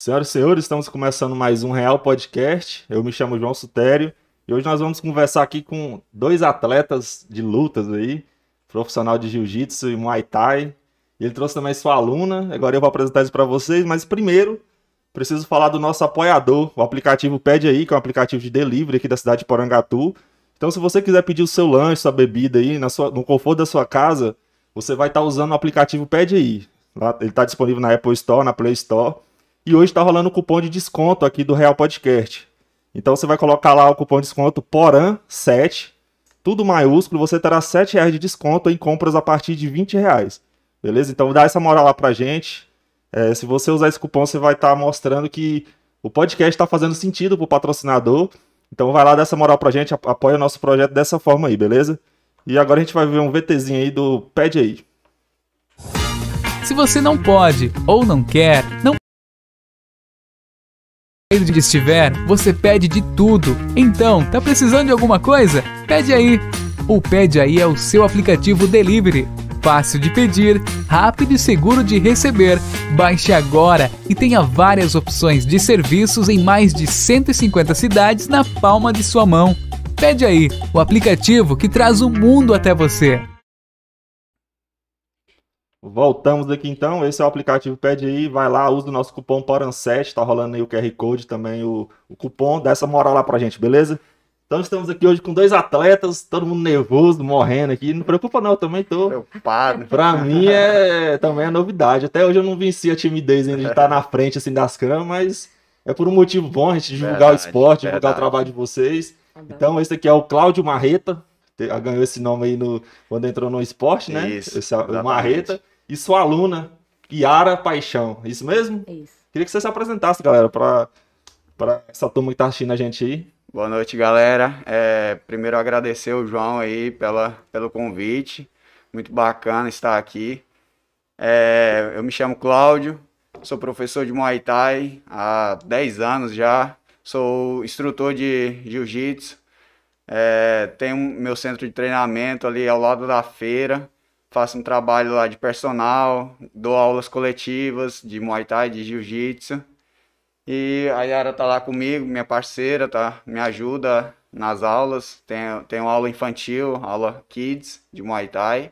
Senhoras e senhores, estamos começando mais um Real Podcast. Eu me chamo João Sutério e hoje nós vamos conversar aqui com dois atletas de lutas aí, profissional de jiu-jitsu e muay thai. Ele trouxe também sua aluna, agora eu vou apresentar isso para vocês, mas primeiro preciso falar do nosso apoiador, o aplicativo Pede Aí, que é um aplicativo de delivery aqui da cidade de Porangatu. Então, se você quiser pedir o seu lanche, sua bebida aí, sua, no conforto da sua casa, você vai estar usando o aplicativo Pede Aí. Ele está disponível na Apple Store, na Play Store. E hoje está rolando um cupom de desconto aqui do Real Podcast. Então você vai colocar lá o cupom de desconto PORAN7, tudo maiúsculo, você terá 7 reais de desconto em compras a partir de 20 reais. Beleza? Então dá essa moral lá pra gente. É, se você usar esse cupom, você vai estar tá mostrando que o podcast está fazendo sentido pro patrocinador. Então vai lá, dá essa moral pra gente, apoia o nosso projeto dessa forma aí, beleza? E agora a gente vai ver um VTzinho aí do Pede aí. Se você não pode ou não quer, não onde estiver, você pede de tudo. Então, tá precisando de alguma coisa? Pede aí. O Pede aí é o seu aplicativo delivery. Fácil de pedir, rápido e seguro de receber. Baixe agora e tenha várias opções de serviços em mais de 150 cidades na palma de sua mão. Pede aí, o aplicativo que traz o mundo até você. Voltamos aqui então, esse é o aplicativo Pede aí, vai lá, usa o nosso cupom PORAN7, tá rolando aí o QR Code também, o, o cupom, dá essa moral lá pra gente, beleza? Então estamos aqui hoje com dois atletas, todo mundo nervoso, morrendo aqui. Não preocupa não, eu também tô. Preocupado. Pra mim é também é novidade. Até hoje eu não venci a timidez ainda de estar na frente assim das câmeras, mas é por um motivo bom a gente divulgar verdade, o esporte, divulgar verdade. o trabalho de vocês. Então esse aqui é o Cláudio Marreta, ganhou esse nome aí no, quando entrou no esporte, né? Isso, esse é o Marreta. E sua aluna, Yara Paixão. Isso mesmo? Isso. Queria que você se apresentasse, galera, para essa turma que tá assistindo a gente aí. Boa noite, galera. É, primeiro agradecer o João aí pela, pelo convite. Muito bacana estar aqui. É, eu me chamo Cláudio, sou professor de Muay Thai há 10 anos já. Sou instrutor de Jiu-Jitsu é, tenho meu centro de treinamento ali ao lado da feira. Faço um trabalho lá de personal, dou aulas coletivas de Muay Thai, de Jiu-Jitsu. E a Yara tá lá comigo, minha parceira, tá? Me ajuda nas aulas. Tenho, tenho aula infantil, aula kids de Muay Thai.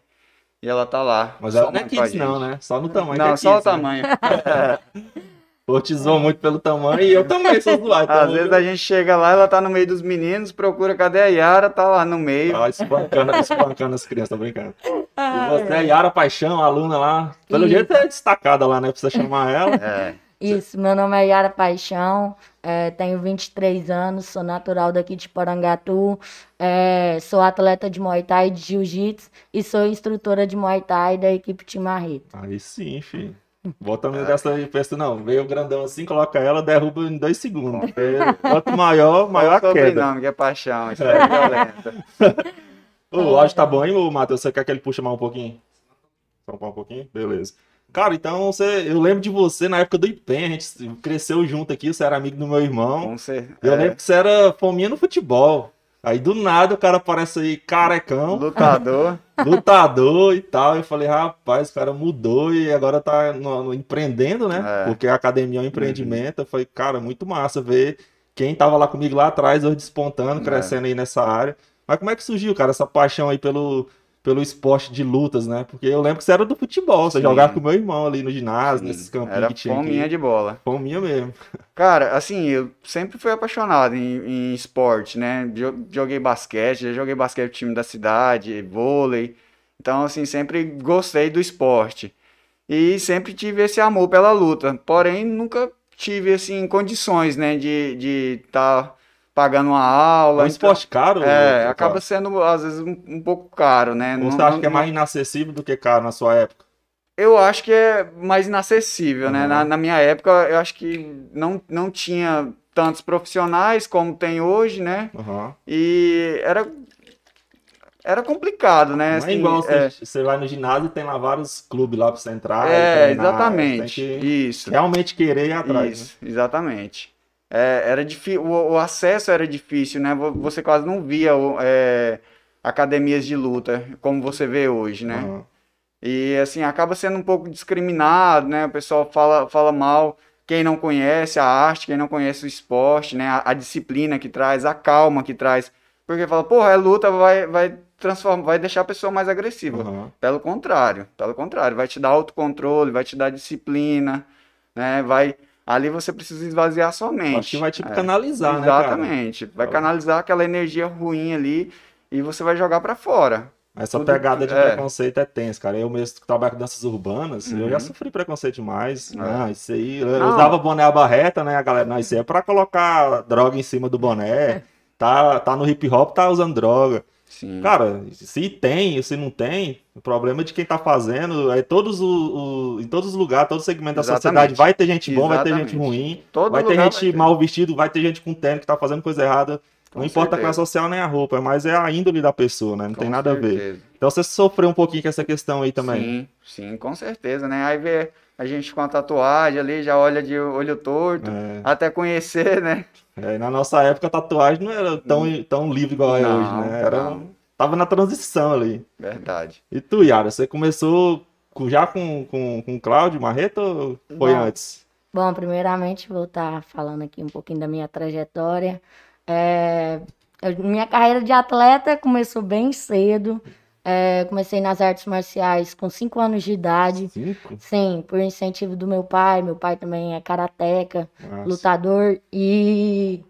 E ela tá lá. Mas ela não é kids não, né? Só no tamanho. Não, é só kids, o tamanho. Cotizou muito pelo tamanho e eu também sou zoado. Então Às vezes a gente chega lá, ela tá no meio dos meninos, procura cadê a Yara, tá lá no meio. Ah, espancando, espancando as crianças, tô brincando. E você é Yara Paixão, aluna lá. Pelo Isso. jeito é destacada lá, né? Precisa chamar ela. É. Isso, meu nome é Yara Paixão, é, tenho 23 anos, sou natural daqui de Porangatu, é, sou atleta de Muay Thai e de Jiu-Jitsu e sou instrutora de Muay Thai da equipe Timarrito. Aí sim, filho. Bota no dessa aí, pensa, não, veio grandão assim, coloca ela, derruba em dois segundos. Quanto maior, maior a queda. Não, que é paixão, isso é violenta. o áudio tá bom, hein, Matheus? Você quer que ele puxe mais um pouquinho? Só um pouquinho? Beleza. Cara, então você, eu lembro de você na época do IPEM, a gente cresceu junto aqui, você era amigo do meu irmão. Com certeza. Eu é. lembro que você era fominha no futebol. Aí do nada o cara aparece aí carecão. Lutador. Lutador e tal. Eu falei, rapaz, o cara mudou e agora tá no, no empreendendo, né? É. Porque a academia é um empreendimento. Uhum. Eu falei, cara, muito massa ver quem tava lá comigo lá atrás, hoje despontando, é. crescendo aí nessa área. Mas como é que surgiu, cara, essa paixão aí pelo, pelo esporte de lutas, né? Porque eu lembro que você era do futebol, você Sim. jogava com meu irmão ali no ginásio, Sim. nesses campinhos era que tinha. Fominha aqui. de bola. Fominha mesmo. Cara, assim, eu sempre fui apaixonado em, em esporte, né? Joguei basquete, já joguei basquete no time da cidade, vôlei. Então, assim, sempre gostei do esporte. E sempre tive esse amor pela luta. Porém, nunca tive, assim, condições, né? De estar... De tá pagando uma aula. É um então, esporte caro? É, acaba sendo, às vezes, um, um pouco caro, né? Ou você não, acha que é mais inacessível do que caro na sua época? Eu acho que é mais inacessível, uhum. né? Na, na, minha época, eu acho que não, não tinha tantos profissionais como tem hoje, né? Uhum. E era era complicado, né? Não é assim, igual você, é... você vai no ginásio e tem lá vários clubes lá para você entrar. É, treinar, exatamente. Isso. Realmente querer ir atrás. Isso, né? exatamente. É, era difícil, o, o, acesso era difícil, né? Você quase não via é, academias de luta como você vê hoje, né? Uhum. E assim, acaba sendo um pouco discriminado, né? O pessoal fala, fala mal. quem não conhece a arte, quem não conhece o esporte, né? A, a disciplina que traz, a calma que traz. Porque fala, porra, é luta, vai, vai transformar, vai deixar a pessoa mais agressiva. Uhum. Pelo contrário, pelo contrário, vai te dar autocontrole, vai te dar disciplina, né? Vai ali você precisa esvaziar sua mente. Acho que vai tipo É, canalizar, né? Exatamente. Vai canalizar aquela energia ruim ali e você vai jogar pra fora. Essa Tudo- pegada de é. preconceito é tensa, cara. Eu mesmo que trabalho com danças urbanas, eu já Uhum. sofri preconceito demais. É. Ah, isso aí. Eu Não. usava boné à barreta, né, a galera? Não, isso aí é pra colocar droga em cima do boné. Tá, tá no hip hop, tá usando droga. Sim. Cara, se tem, se não tem, o problema é de quem tá fazendo. É todos o, o- em todos os lugares, todo segmento da Exatamente. sociedade vai ter gente bom, vai ter Exatamente. gente ruim, Todo vai ter gente vai ter. mal vestido, vai ter gente com tênis que tá fazendo coisa errada. Com não importa a certeza. classe social nem a roupa, mas é a índole da pessoa, né? Não Com tem nada a ver. certeza. Então você sofreu um pouquinho com essa questão aí também. Sim, sim, com certeza, né? Aí vê a gente com a tatuagem ali, já olha de olho torto, É, até conhecer, né? é, na nossa época a tatuagem não era tão, tão livre igual é Não, hoje, né? Era, não. tava na transição ali. Verdade. E tu, Yara, você começou com- já com, com, com o Cláudio Marreta ou foi Não. antes? Bom, primeiramente vou estar falando aqui um pouquinho da minha trajetória. É, eu- minha carreira de atleta começou bem cedo. É, comecei nas artes marciais com 5 anos de idade. Cinco? Sim, por incentivo do meu pai. Meu pai também é karateca, Nossa. lutador. E.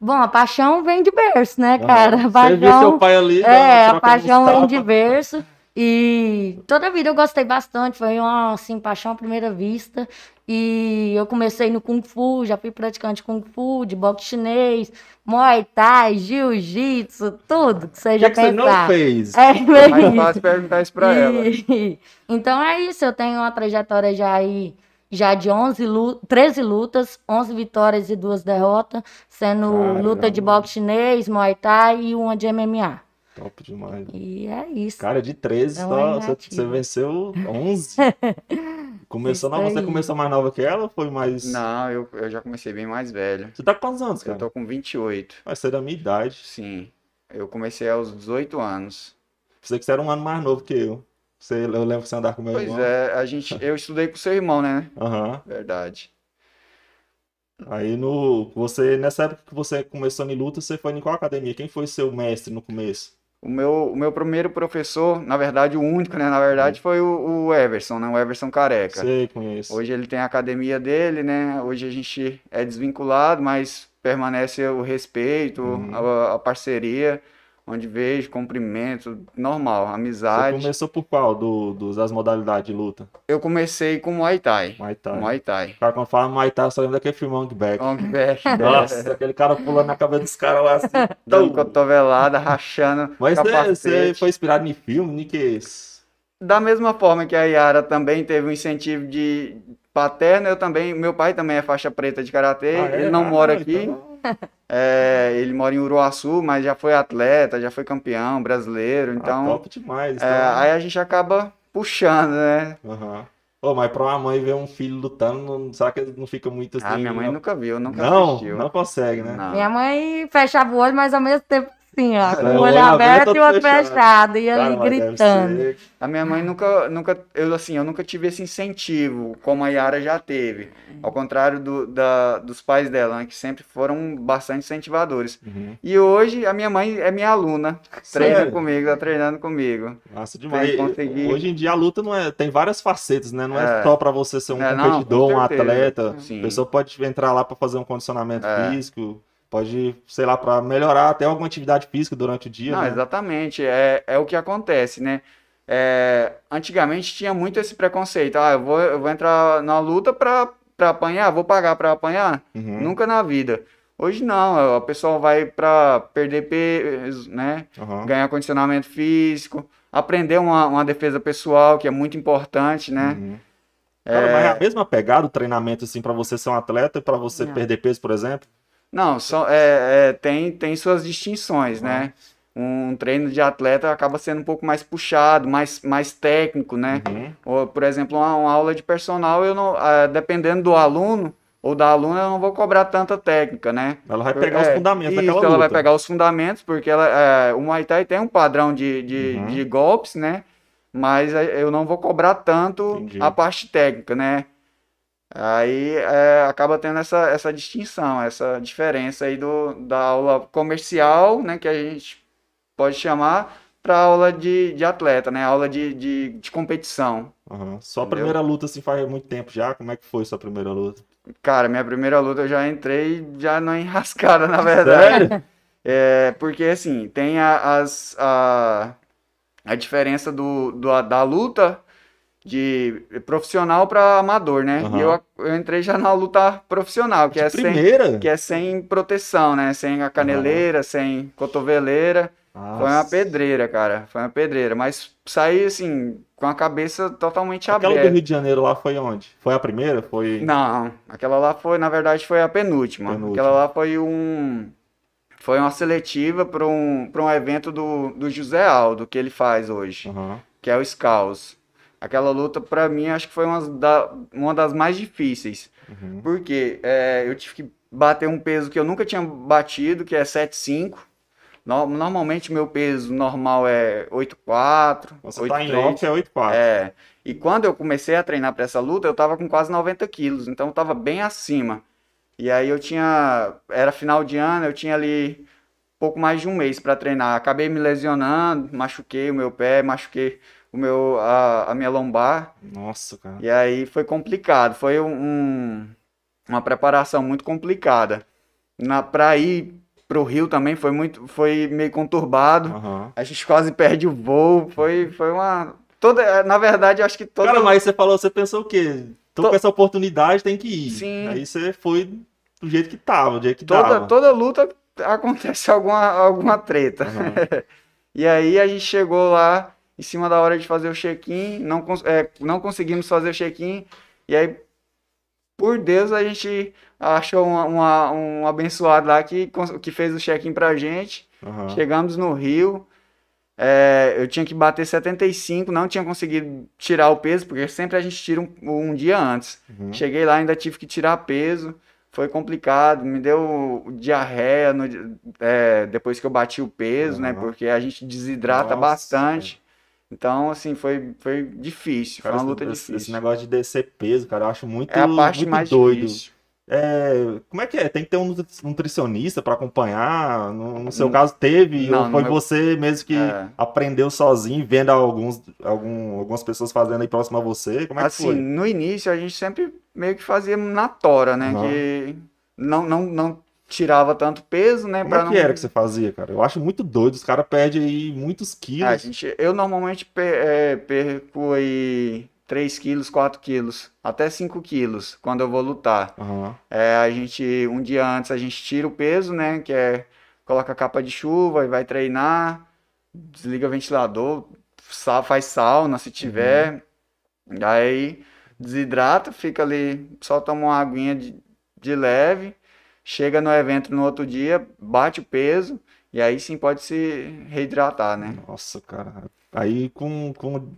Bom, a paixão vem de berço, né, cara? A Você viu paixão. seu pai ali? É, dando a paixão vem de berço. E toda a vida eu gostei bastante. Foi uma, assim, paixão à primeira vista. E eu comecei no Kung Fu, já fui praticante de Kung Fu, de boxe chinês, Muay Thai, Jiu-Jitsu, tudo que já que, que você não pensar. fez? É, É mais fácil perguntar isso pra ela. E- Então é isso, eu tenho uma trajetória já aí, já de 11 lu 13 lutas, 11 vitórias e duas derrotas, sendo Caramba. luta de boxe chinês, Muay Thai e uma de MMA. Top demais. E é isso. Cara, de 13, É só, uma você, você venceu 11. Começou nova, você começou mais nova que ela ou foi mais... Não, eu, eu já comecei bem mais velho. Você tá com quantos anos, Eu cara? tô com 28. Vai ser da minha idade. Sim. Eu comecei aos 18 anos. Você que você era um ano mais novo que eu. Você, eu lembro que você andava com meu Pois irmão. é, a gente, eu estudei com seu irmão, né? Aham. Verdade. Aí no. Você, nessa época que você começou em luta, você foi em qual academia? Quem foi seu mestre no começo? O meu, o meu primeiro professor, na verdade, o único, né? Na verdade, foi o, o Everson, né? O Everson Careca. Sei, conheço. Hoje ele tem a academia dele, né? Hoje a gente é desvinculado, mas permanece o respeito, Uhum. a, a parceria, onde vejo, cumprimento, normal, Você amizade. começou por qual do, dos, das modalidades de luta? Eu comecei com Muay Thai. Muay Thai. Muay Thai. Cara quando fala Muay Thai, eu só lembro daquele filme Ong Back. Ong Back, Nossa, aquele cara pulando na cabeça dos caras lá assim. dando cotovelada, rachando Mas você, capacete. você foi inspirado em filme, em que isso? Da mesma forma que a Yara também teve um incentivo de paterno, eu também, meu pai também é faixa preta de karatê, Ah, é? ele não Ah, mora então- aqui, é, ele mora em Uruaçu, mas já foi atleta, já foi campeão brasileiro, Ah, então top demais. é, então. aí a gente acaba puxando, né? Aham. Ô, mas pra uma mãe ver um filho lutando, não, será que não fica muito assim? Ah, minha mãe não, nunca viu, nunca não, assistiu. não consegue, né? Não. Minha mãe fechava o olho, mas ao mesmo tempo assim, ó, com É, o olho aberto, aberto e o outro fechado. e ali Cara, gritando. ser- A minha mãe nunca, nunca, eu assim, eu nunca tive esse incentivo como a Yara já teve. Ao contrário do, da, dos pais dela, né, que sempre foram bastante incentivadores. Uhum. E hoje a minha mãe é minha aluna, treina Sério? comigo, tá treinando comigo. Nossa, demais. Conseguir. Hoje em dia a luta não é, tem várias facetas, né? Não é, É. só pra você ser um É, não, competidor, com um atleta. Sim. A pessoa pode entrar lá pra fazer um condicionamento É. físico, pode, sei lá, pra melhorar até alguma atividade física durante o dia, Não, né? exatamente, é, é o que acontece, né? É, antigamente tinha muito esse preconceito, ah, eu vou, eu vou entrar na luta pra apanhar, vou pagar pra apanhar? Uhum. Nunca na vida. Hoje não, a pessoa vai pra perder peso, né? Aham. Ganhar condicionamento físico, aprender uma, uma defesa pessoal, que é muito importante, né? Uhum. Cara, mas é a mesma pegada o treinamento, assim, pra você ser um atleta e pra você Não. perder peso, por exemplo? Não, só, é, é, tem, tem suas distinções, né? Um treino de atleta acaba sendo um pouco mais puxado, mais, mais técnico, né? Uhum. Ou, por exemplo, uma, uma aula de personal, eu não, ah, dependendo do aluno ou da aluna, eu não vou cobrar tanta técnica, né? Ela vai pegar os É, fundamentos isso, ela vai pegar os fundamentos, porque ela, é, o Muay Thai tem um padrão de, de, Uhum. de golpes, né? Mas é, eu não vou cobrar tanto Entendi. a parte técnica, né? Aí é, acaba tendo essa, essa distinção, essa diferença aí do, da aula comercial, né, que a gente pode chamar, para aula de, de atleta, né, aula de, de, de competição. Uhum. Sua Entendeu? primeira luta, assim, faz muito tempo já? Como é que foi sua primeira luta? Cara, minha primeira luta eu já entrei já na enrascada, na verdade. Sério? É, porque, assim, tem a, as, a, a diferença do, do, da luta de profissional para amador, né? Uhum. E eu, eu entrei já na luta profissional, que de é primeira? sem que é sem proteção, né? Sem a caneleira, uhum. sem cotoveleira. Nossa. Foi uma pedreira, cara. Foi uma pedreira, mas saí assim com a cabeça totalmente aquela aberta. Aquela do Rio de Janeiro lá foi onde? Foi a primeira? Foi Não, aquela lá foi, na verdade, foi a penúltima. penúltima. Aquela lá foi um foi uma seletiva para um, um evento do, do José Aldo, que ele faz hoje, uhum. que é o Scaus. Aquela luta, para mim, acho que foi uma, da, uma das mais difíceis. Uhum. Porque é, eu tive que bater um peso que eu nunca tinha batido, que é 7,5. No, normalmente, meu peso normal é 8,4. Você 8, tá em off, é 8,4. É. E quando eu comecei a treinar para essa luta, eu tava com quase 90 quilos. Então, eu tava bem acima. E aí, eu tinha... Era final de ano, eu tinha ali pouco mais de um mês para treinar. Acabei me lesionando, machuquei o meu pé, machuquei o meu, a, a minha lombar. Nossa, cara. E aí foi complicado. Foi um, uma preparação muito complicada. Na, pra ir pro Rio também foi muito. Foi meio conturbado. Uhum. A gente quase perde o voo. Foi, foi uma. Toda, na verdade, acho que toda. Cara, mas você falou, você pensou o quê? Tô to... com essa oportunidade, tem que ir. Sim. Aí você foi do jeito que tava, do jeito que toda, tava. Toda luta acontece alguma, alguma treta. Uhum. e aí a gente chegou lá em cima da hora de fazer o check-in, não, é, não conseguimos fazer o check-in, e aí, por Deus, a gente achou uma, uma, um abençoado lá que, que fez o check-in pra gente. Uhum. Chegamos no Rio, é, eu tinha que bater 75, não tinha conseguido tirar o peso, porque sempre a gente tira um, um dia antes. Uhum. Cheguei lá, ainda tive que tirar peso, foi complicado, me deu diarreia no, é, depois que eu bati o peso, uhum. né? Porque a gente desidrata Nossa, bastante. Então, assim, foi, foi difícil, cara, foi uma luta esse, difícil. Esse negócio de descer peso, cara, eu acho muito, é a parte muito mais doido. Difícil. É, como é que é? Tem que ter um nutricionista para acompanhar? No, no, seu caso, teve? Não, ou foi meu... você mesmo que é. aprendeu sozinho, vendo alguns, algum, algumas pessoas fazendo aí próximo a você? Como é assim, que foi? no início a gente sempre meio que fazia na tora, né? Que não, não, não tirava tanto peso, né? Como é que não... era que você fazia, cara? Eu acho muito doido, os caras perdem aí muitos quilos. É, gente, eu normalmente per, é, perco aí 3 quilos, 4 quilos, até 5 quilos quando eu vou lutar. Uhum. É, a gente, um dia antes, a gente tira o peso, né? Que é, coloca a capa de chuva e vai treinar, desliga o ventilador, sal, faz sauna se tiver. Uhum. Aí desidrata, fica ali, só toma uma aguinha de, de leve chega no evento no outro dia, bate o peso e aí sim pode se reidratar, né? Nossa, cara. Aí com, com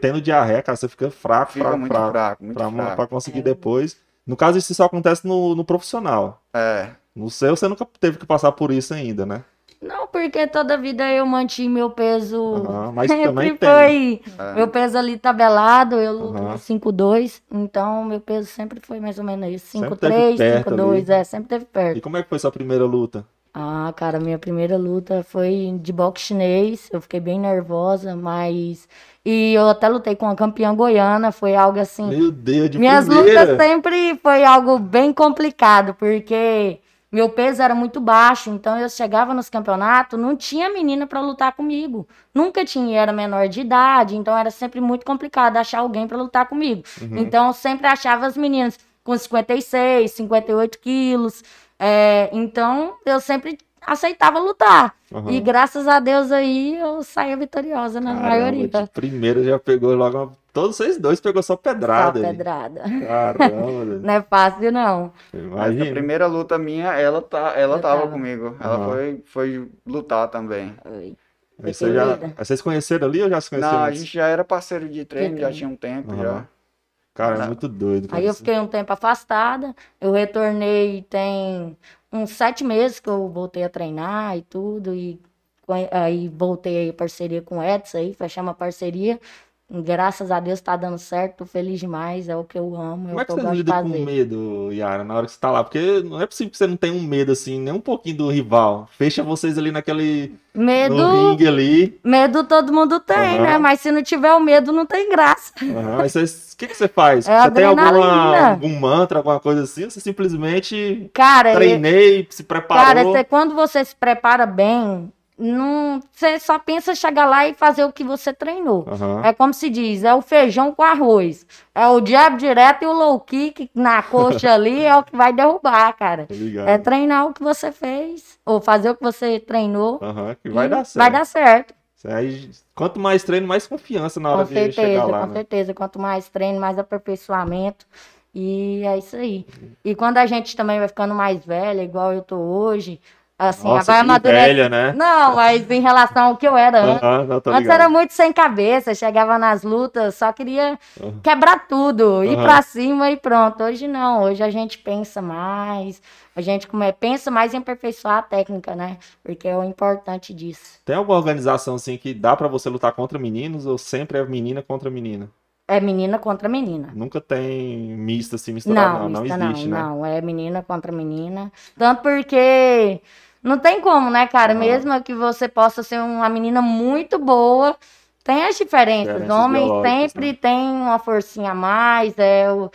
tendo diarreia, cara, você fica fraco, fica fraco, muito fraco, fraco, muito pra, fraco. Pra conseguir é. depois. No caso, isso só acontece no, no profissional. É. No seu, você nunca teve que passar por isso ainda, né? Não, porque toda vida eu mantive meu peso. Uhum, mas também tem. foi é. meu peso ali tabelado, eu luto uhum. 5,2. Então meu peso sempre foi mais ou menos isso. 5,3, 5,2, é, sempre teve perto. E como é que foi sua primeira luta? Ah, cara, minha primeira luta foi de boxe chinês. Eu fiquei bem nervosa, mas. E eu até lutei com a campeã goiana, foi algo assim. Meu Deus, de Minhas primeira. lutas sempre foi algo bem complicado, porque meu peso era muito baixo, então eu chegava nos campeonatos, não tinha menina para lutar comigo. Nunca tinha, era menor de idade, então era sempre muito complicado achar alguém para lutar comigo. Uhum. Então eu sempre achava as meninas com 56, 58 quilos. É, então eu sempre aceitava lutar. Uhum. E graças a Deus aí eu saía vitoriosa na Caramba, maioria. De primeira já pegou logo. Todos vocês dois pegou só pedrada. Só pedrada. Caramba. não é fácil, não. Imagina. a primeira luta minha, ela, tá, ela tava, tava comigo. Ela uhum. foi, foi lutar também. Aí, você já, vocês conheceram ali ou já se conheceram? Não, a gente já era parceiro de treino, já tinha um tempo uhum. já. Cara, é muito doido. Aí eu fiquei um tempo afastada, eu retornei tem uns sete meses que eu voltei a treinar e tudo, e aí voltei aí parceria com o Edson aí, fechamos uma parceria. Graças a Deus tá dando certo, tô feliz demais, é o que eu amo, é Como é que que eu você lida fazer. com medo, Yara, na hora que você tá lá? Porque não é possível que você não tenha um medo assim, nem um pouquinho do rival. Fecha vocês ali naquele. Medo, no ringue ali. medo todo mundo tem, Aham. né? Mas se não tiver o medo, não tem graça. Aí vocês- O que, que você faz? É você tem alguma, algum mantra, alguma coisa assim? Ou você simplesmente Cara, eu- treinei, se preparou? Cara, você- quando você se prepara bem, não, você só pensa chegar lá e fazer o que você treinou. Aham. É como se diz, é o feijão com arroz. É o jab direto e o low kick na coxa ali é o que vai derrubar, cara. Tô ligado. É treinar o que você fez, ou fazer o que você treinou. Aham, que vai dar certo. Vai dar certo. Aí, quanto mais treino, mais confiança na hora Com de certeza, chegar lá, com né? certeza. Quanto mais treino, mais aperfeiçoamento. E é isso aí. E quando a gente também vai ficando mais velha, igual eu tô hoje, assim, Nossa, vai que amadurecer. velha, né? Não, mas em relação ao que eu era antes. Aham, não, Antes era muito sem cabeça, chegava nas lutas, só queria quebrar tudo, ir Aham. pra cima e pronto. Hoje não, hoje a gente pensa mais, a gente come- pensa mais em aperfeiçoar a técnica, né? Porque é o importante disso. Tem alguma organização assim que dá pra você lutar contra meninos ou sempre é menina contra menina? É menina contra menina. Nunca tem misto assim, misturado, não. Não, isso existe, não, né? não, é menina contra menina. Tanto porque não tem como, né, cara? Aham. Mesmo que você possa ser uma menina muito boa, tem as diferenças. Diferenças Homem biológicas, sempre né? tem uma forcinha a mais, é o,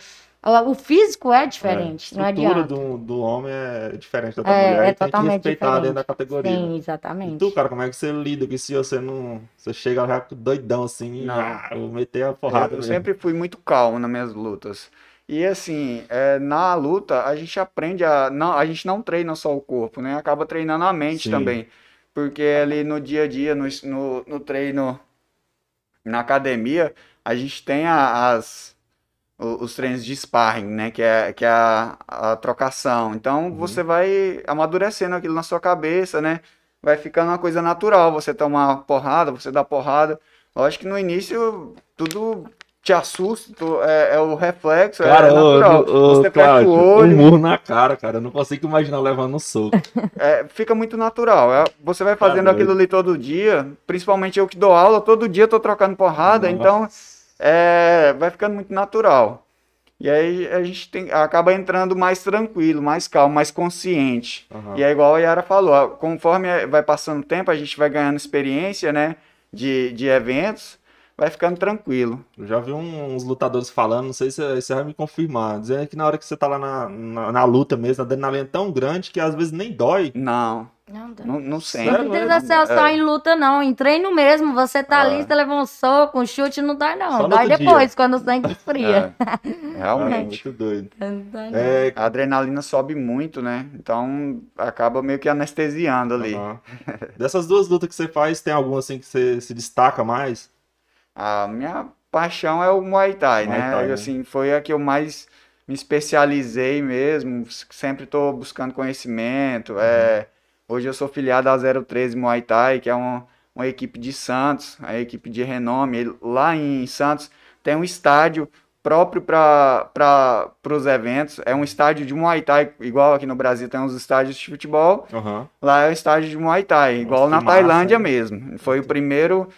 o físico é diferente, É, não a estrutura adianta. do, do homem é diferente da da É, mulher é e tem que totalmente respeitar diferente. dentro da categoria. né? Sim, E exatamente. tu, cara, como é que você lida com isso se você não. Você chega já doidão assim, Não. ah, vou meter a porrada. Eu mesmo. sempre fui muito calmo nas minhas lutas. E assim, é, na luta a gente aprende a. Não, a gente não treina só o corpo, né? Acaba treinando a mente Sim. também. Porque ali no dia a dia, no, no, no treino, na academia, a gente tem a- as, os treinos de sparring, né? Que é, que é a, a trocação. Então Uhum. você vai amadurecendo aquilo na sua cabeça, né? Vai ficando uma coisa natural. Você tomar porrada, você dá porrada. Lógico que no início tudo te assusta, é, é o reflexo, Cara, é natural. ô, você fecha Cláudio, o um olho, murro na cara, cara. Eu não consigo imaginar levando um soco. é, fica muito natural. É, você vai fazendo Tá aquilo ali todo dia, principalmente eu que dou aula, todo dia eu tô trocando porrada, então Nossa. é, vai ficando muito natural. E aí a gente tem, acaba entrando mais tranquilo, mais calmo, mais consciente. Aham. E é igual a Yara falou, conforme vai passando o tempo, a gente vai ganhando experiência, né, de, de eventos, vai ficando tranquilo. Eu já vi uns lutadores falando, não sei se você vai me confirmar, dizendo que na hora que você tá lá na, na, na luta mesmo, a adrenalina é tão grande que às vezes nem dói. Não, Não, dá. não, não sente. Não precisa ser só É. em luta, não. Em treino mesmo, você tá Ah. ali, você levou um soco, um chute, não dói, Só não. no Dói depois, quando o sangue esfria. É, realmente. muito doido. É, A adrenalina sobe muito, né? Então acaba meio que anestesiando ali. aham. Dessas duas lutas que você faz, tem alguma assim que você se destaca mais? A minha paixão é o Muay Thai, Muay né? Thai, né? Assim, foi a que eu mais me especializei mesmo. Sempre estou buscando conhecimento. Uhum. É, hoje eu sou filiado à 013 Muay Thai, que é uma, uma equipe de Santos, a equipe de renome. Lá em Santos tem um estádio próprio para os eventos. É um estádio de Muay Thai, igual aqui no Brasil tem uns estádios de futebol. Aham. Lá é o estádio de Muay Thai, igual que na Tailândia mesmo. Foi o primeiro,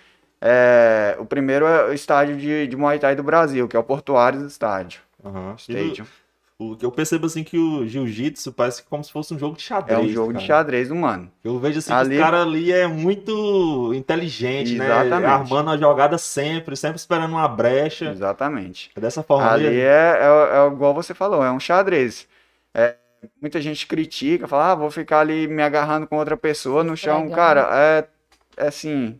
é, o primeiro é, estádio de, de Muay Thai do Brasil, que é o Portuários Estádio. Stadium. O que eu percebo assim que o jiu-jitsu parece como se fosse um jogo de É xadrez. um jogo de cara. xadrez humano. Eu vejo assim Ali- que os caras ali é muito inteligente, né? Exatamente. Armando a jogada sempre, sempre esperando uma brecha. Exatamente. É dessa forma Ali mesmo. é, é, é igual você falou, é um xadrez. É, muita gente critica, fala, ah, vou ficar ali me agarrando com outra pessoa no chão. Cara, é, é assim,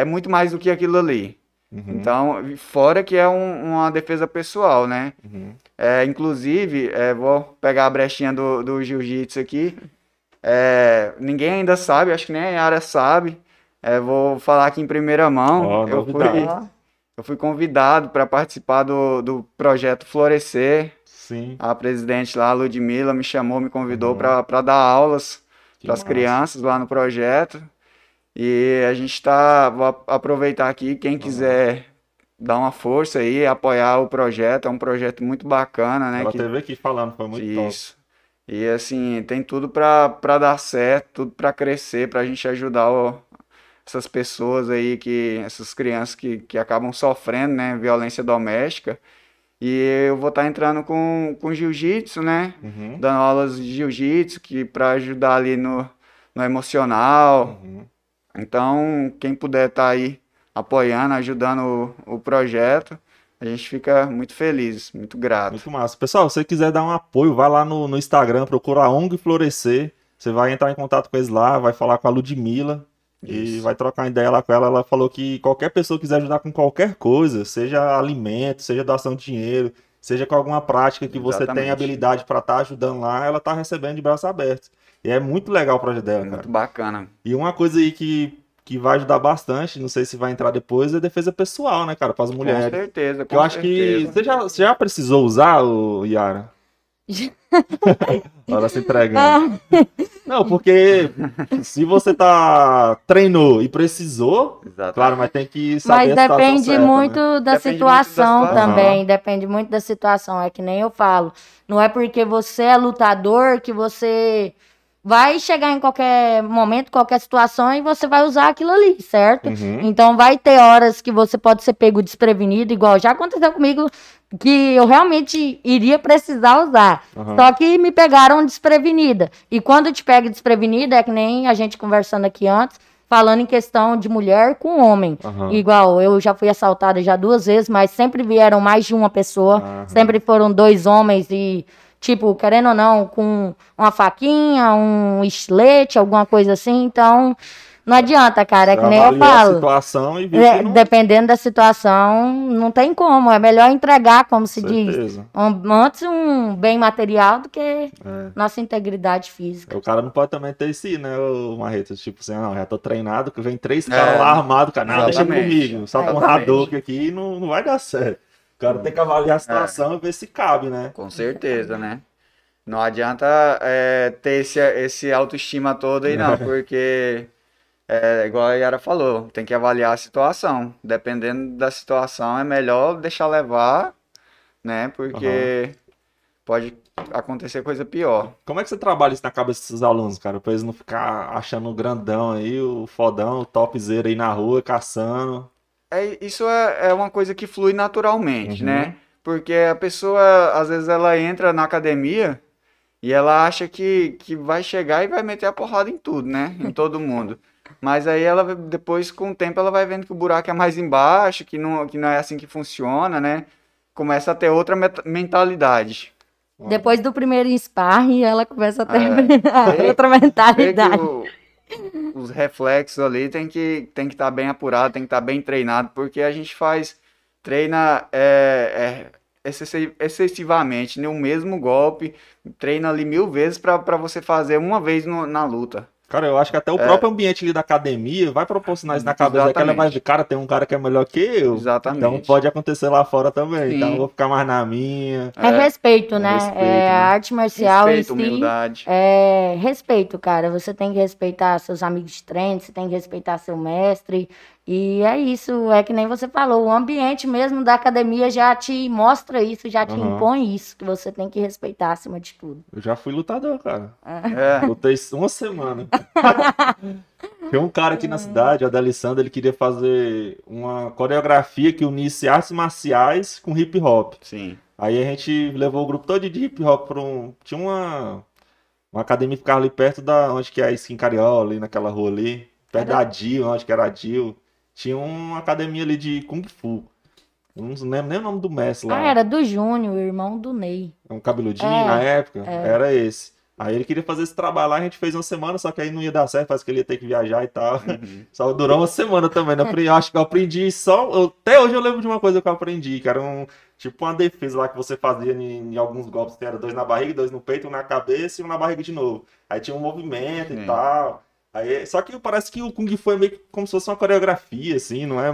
é muito mais do que aquilo ali. Uhum, Então, fora que é um- uma defesa pessoal, né? uhum. É, inclusive, é, vou pegar a brechinha do, do jiu-jitsu aqui. É, ninguém ainda sabe, acho que nem a Yara sabe. É, vou falar aqui em primeira mão. Ó, eu, fui, eu fui convidado para participar do, do projeto Florescer. Sim. A presidente lá, a Ludmilla, me chamou, me convidou Uhum. para dar aulas para as crianças lá no projeto. E a gente tá. Vou aproveitar aqui, quem quiser dar uma força aí, apoiar o projeto. É um projeto muito bacana, né? Ela que- teve aqui falando, foi muito top. Isso. E assim, tem tudo para dar certo, tudo para crescer, para a gente ajudar o- essas pessoas aí, que essas crianças que, que acabam sofrendo, né, violência doméstica. E eu vou estar entrando com, com jiu-jitsu, né? Uhum. Dando aulas de jiu-jitsu que para ajudar ali no, no emocional. Uhum. Então, quem puder estar aí apoiando, ajudando o, o projeto, a gente fica muito feliz, muito grato. Muito massa. Pessoal, se você quiser dar um apoio, vai lá no, no Instagram, procura a ONG Florescer. Você vai entrar em contato com eles lá, vai falar com a Ludmilla e Isso. vai trocar uma ideia lá com ela. Ela falou que qualquer pessoa que quiser ajudar com qualquer coisa, seja alimento, seja doação de dinheiro, seja com alguma prática que você tem Exatamente. habilidade para estar ajudando lá, ela tá recebendo de braços abertos. E é muito legal o projeto dela, cara. Muito bacana. E uma coisa aí que, que vai ajudar bastante, não sei se vai entrar depois, é defesa pessoal, né, cara, para as Com mulheres. certeza, com Eu acho que certeza. você já, você já precisou usar, o Yara? Ela se entregando. Ah, Não, porque se você tá treinou e precisou, Exatamente. claro, mas tem que saber Mas depende certa, muito né? da Depende muito da situação situação. também. Depende muito da situação. É que nem eu falo. Não é porque você é lutador que você vai chegar em qualquer momento, qualquer situação e você vai usar aquilo ali, certo? Uhum. Então vai ter horas que você pode ser pego desprevenido, igual já aconteceu comigo, que eu realmente iria precisar usar. Aham. Só que me pegaram desprevenida. E quando te pega desprevenida, é que nem a gente conversando aqui antes, falando em questão de mulher com homem. Aham. Igual, eu já fui assaltada já duas vezes, mas sempre vieram mais de uma pessoa. Sempre foram dois homens e, tipo, querendo ou não, com uma faquinha, um estilete, alguma coisa assim. Então, não adianta, cara. É que nem eu avalia a falo. situação e É, não... dependendo da situação, não tem como. É melhor entregar, como se diz, Certeza. um- antes um bem material do que É. nossa integridade física. O cara não pode também ter esse, né, o Marreta? Tipo assim, não, já tô treinado, que vem três É, caras lá armados, cara, não, deixa comigo, solta um Exatamente. Hadouken aqui e não, não vai dar certo. O cara tem que avaliar a situação e ver se cabe, né? Com certeza, né? Não adianta é, ter esse, esse autoestima todo aí, não, porque, é, igual a Yara falou, tem que avaliar a situação. Dependendo da situação, é melhor deixar levar, né? Porque pode acontecer coisa pior. Como é que você trabalha isso na cabeça desses alunos, cara? Pra eles não ficar achando o grandão aí, o fodão, o topzera aí na rua, caçando. É, isso é, é uma coisa que flui naturalmente, Uhum. né? Porque a pessoa, às vezes, ela entra na academia e ela acha que, que vai chegar e vai meter a porrada em tudo, né? Em todo mundo. Mas aí ela, depois, com o tempo, ela vai vendo que o buraco é mais embaixo, que não, que não é assim que funciona, né? Começa a ter outra mentalidade. Depois do primeiro sparring, ela começa a ter É. outra mentalidade. Os reflexos ali tem que tem que estar bem apurado, tem que estar bem treinado, porque a gente faz treina é, é, excessi- excessivamente no mesmo golpe, treina ali mil vezes para você fazer uma vez no- na luta. Cara, eu acho que até o É. próprio ambiente ali da academia vai proporcionar isso na cabeça daquela, mas de cara, tem um cara que é melhor que eu. Exatamente. Então pode acontecer lá fora também. Sim. Então eu vou ficar mais na minha. É, respeito, né? respeito, é, né? A arte marcial Respeito, em si humildade. é respeito, cara. Você tem que respeitar seus amigos de treino, você tem que respeitar seu mestre. E é isso, é que nem você falou, o ambiente mesmo da academia já te mostra isso, já te Aham. impõe isso, que você tem que respeitar acima de tudo. Eu já fui lutador, cara. É, Lutei uma semana. Tem um cara aqui na cidade, o Adelissandro, ele queria fazer uma coreografia que unisse artes marciais com hip hop. sim. Aí a gente levou o grupo todo de hip hop para um. Tinha uma, uma academia que ficava ali perto da onde que é a Skin Cariola, ali naquela rua ali. Perto Era- da Dil, onde que era a Dil. Tinha uma academia ali de Kung Fu. Eu Não lembro nem o nome do mestre lá. Ah, era do Júnior, o irmão do Ney. Um cabeludinho É, na época. é. Era esse. Aí ele queria fazer esse trabalho lá, a gente fez uma semana, só que aí não ia dar certo, parece que ele ia ter que viajar e tal. Uhum. Só durou uma semana também, né? Eu acho que eu aprendi só. eu- até hoje eu lembro de uma coisa que eu aprendi, que era um. Tipo uma defesa lá que você fazia em, em alguns golpes, que era dois na barriga, dois no peito, um na cabeça e um na barriga de novo. Aí tinha um movimento e Sim. tal. Aí, só que parece que o Kung Fu é meio que como se fosse uma coreografia, assim, não é?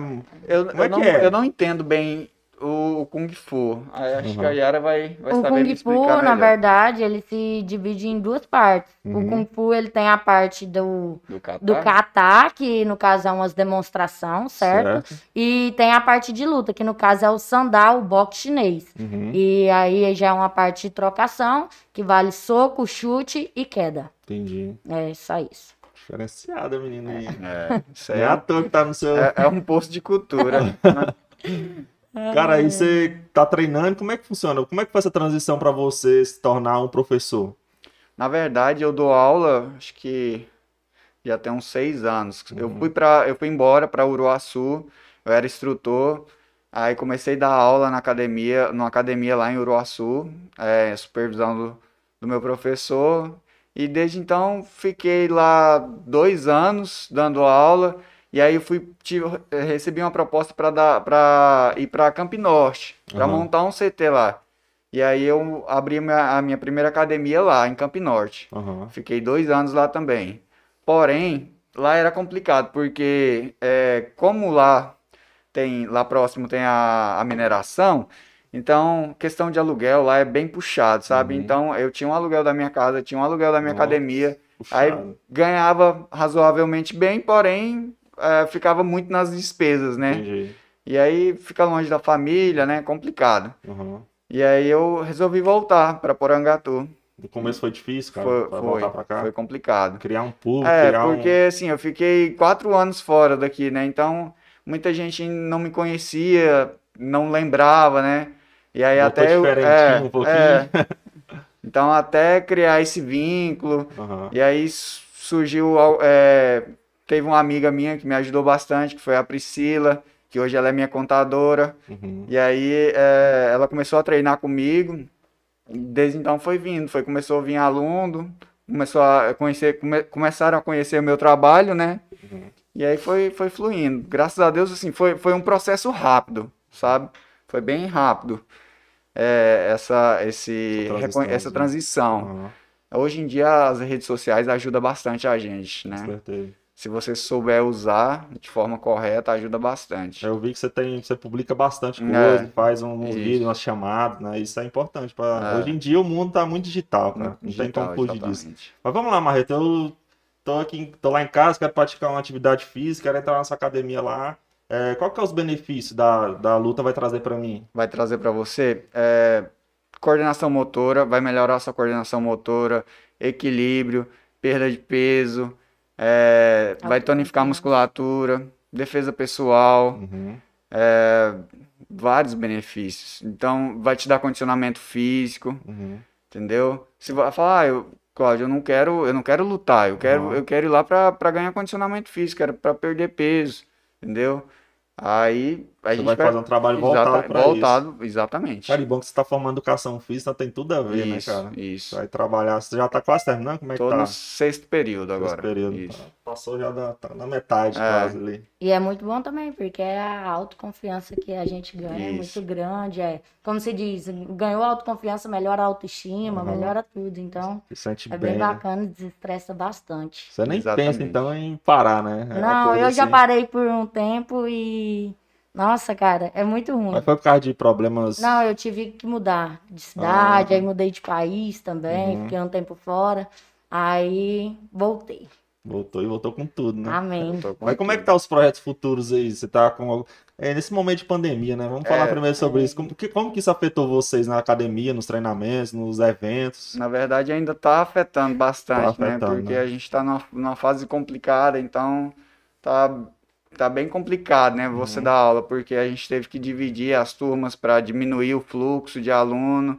Eu, Como é eu, não, que é? eu não entendo bem o, o Kung Fu. Aí acho Uhum. que a Yara vai, vai O saber me Kung Fu, explicar na melhor. verdade, ele se divide em duas partes. Uhum. O Kung Fu, ele tem a parte do, Do kata. do kata, que no caso é umas demonstração, certo? E tem a parte de luta, que no caso é o sandal, o boxe chinês. Uhum, E aí já é uma parte de trocação, que vale soco, chute e queda. entendi. É só isso. Diferenciada, menino. aí. É, isso é é, à toa que tá no seu. é- é um posto de cultura. Cara, aí você tá treinando, como é que funciona? Como é que foi essa transição pra você se tornar um professor? Na verdade, eu dou aula, acho que já tem uns seis anos. Eu Uhum. fui para, eu fui embora para Uruaçu, eu era instrutor, aí comecei a dar aula na academia, numa academia lá em Uruaçu, é, supervisão do, do meu professor, e desde então fiquei lá dois anos dando aula, e aí eu fui, tive, recebi uma proposta para dar, para ir para Camp Norte, para Aham. montar um CT lá. E aí eu abri minha- a minha primeira academia lá em Camp Norte. Aham. Fiquei dois anos lá também. Porém, lá era complicado, porque é, como lá tem, lá próximo tem a, a mineração, então questão de aluguel lá é bem puxado, sabe? Uhum. Então eu tinha um aluguel da minha casa, tinha um aluguel da minha Nossa, academia, aí Puxado. ganhava razoavelmente bem, porém é, ficava muito nas despesas, né? Entendi. E aí fica longe da família, né? Complicado. Aham. E aí eu resolvi voltar para Porangatu. No começo foi difícil, cara, Foi, pra foi, voltar pra cá. foi complicado. Criar um público, É, criar um... porque assim, eu fiquei quatro anos fora daqui, né? Então, muita gente não me conhecia, não lembrava, né? E aí Voltou até eu. É, um pouquinho. é. Então, até criar esse vínculo. Aham. E aí surgiu. é, teve uma amiga minha que me ajudou bastante, que foi a Priscila, que hoje ela é minha contadora. Uhum. E aí é, ela começou a treinar comigo. Desde então foi vindo, foi começou a vir aluno, começou a conhecer, come- começaram a conhecer o meu trabalho, né? Uhum. E aí foi, foi fluindo. Graças a Deus, assim, foi, foi um processo rápido, sabe? Foi bem rápido. É, essa, esse, Essa transição, essa né? transição. Aham. Hoje em dia as redes sociais ajudam bastante a gente, né? Acertei. Se você souber usar de forma correta, ajuda bastante. Eu vi que você tem, você publica bastante É. coisa, faz um, vídeos, umas chamadas, né? Isso é importante. Pra... É. Hoje em dia o mundo tá muito digital, cara. Não tem Digital, como fugir disso. Mas vamos lá, Marreta. Eu tô aqui, tô lá em casa, quero praticar uma atividade física, quero entrar nessa academia lá. É, qual que é os benefícios da, da luta vai trazer pra mim? vai trazer para você é, coordenação motora, vai melhorar a sua coordenação motora, equilíbrio, perda de peso, é, vai tonificar a musculatura, defesa pessoal, Uhum. é, vários benefícios. Então, vai te dar condicionamento físico, Uhum. entendeu? Se vai falar, ah, eu, Cláudio, eu não quero, eu não quero lutar, eu quero, Uhum. eu quero ir lá para ganhar condicionamento físico, quero para perder peso, entendeu? Aí a Você gente vai fazer um trabalho voltado Exata- pra isso. voltado, exatamente. Cara, e bom que você tá formando educação física, tem tudo a ver, isso, né, cara? isso. Vai trabalhar, você já tá quase terminando? Como é que Tô tá? no sexto período agora. período. Isso. Passou já da, tá na metade É. quase ali. E é muito bom também, porque é a autoconfiança que a gente ganha é muito grande. É, como se diz, ganhou autoconfiança, melhora a autoestima, Uhum. melhora tudo. Então, Se sente é bem, bem né? bacana, desestressa bastante. Você nem Exatamente. pensa então em parar, né? É Não, eu já assim. parei por um tempo e. Nossa, cara, é muito ruim. Mas foi por causa de problemas. Não, eu tive que mudar de cidade, Ah. aí mudei de país também, Uhum. fiquei um tempo fora. Aí voltei. Voltou e voltou com tudo, né? Amém. Mas como é que tá os projetos futuros aí? Você tá com. algo- É, nesse momento de pandemia, né? Vamos falar É. primeiro sobre isso. Como que, como que isso afetou vocês na academia, nos treinamentos, nos eventos? Na verdade, ainda tá afetando bastante, Tá afetando, né? Porque né? a gente tá numa, numa fase complicada, então tá, tá bem complicado, né? Você Uhum. dar aula, porque a gente teve que dividir as turmas para diminuir o fluxo de aluno.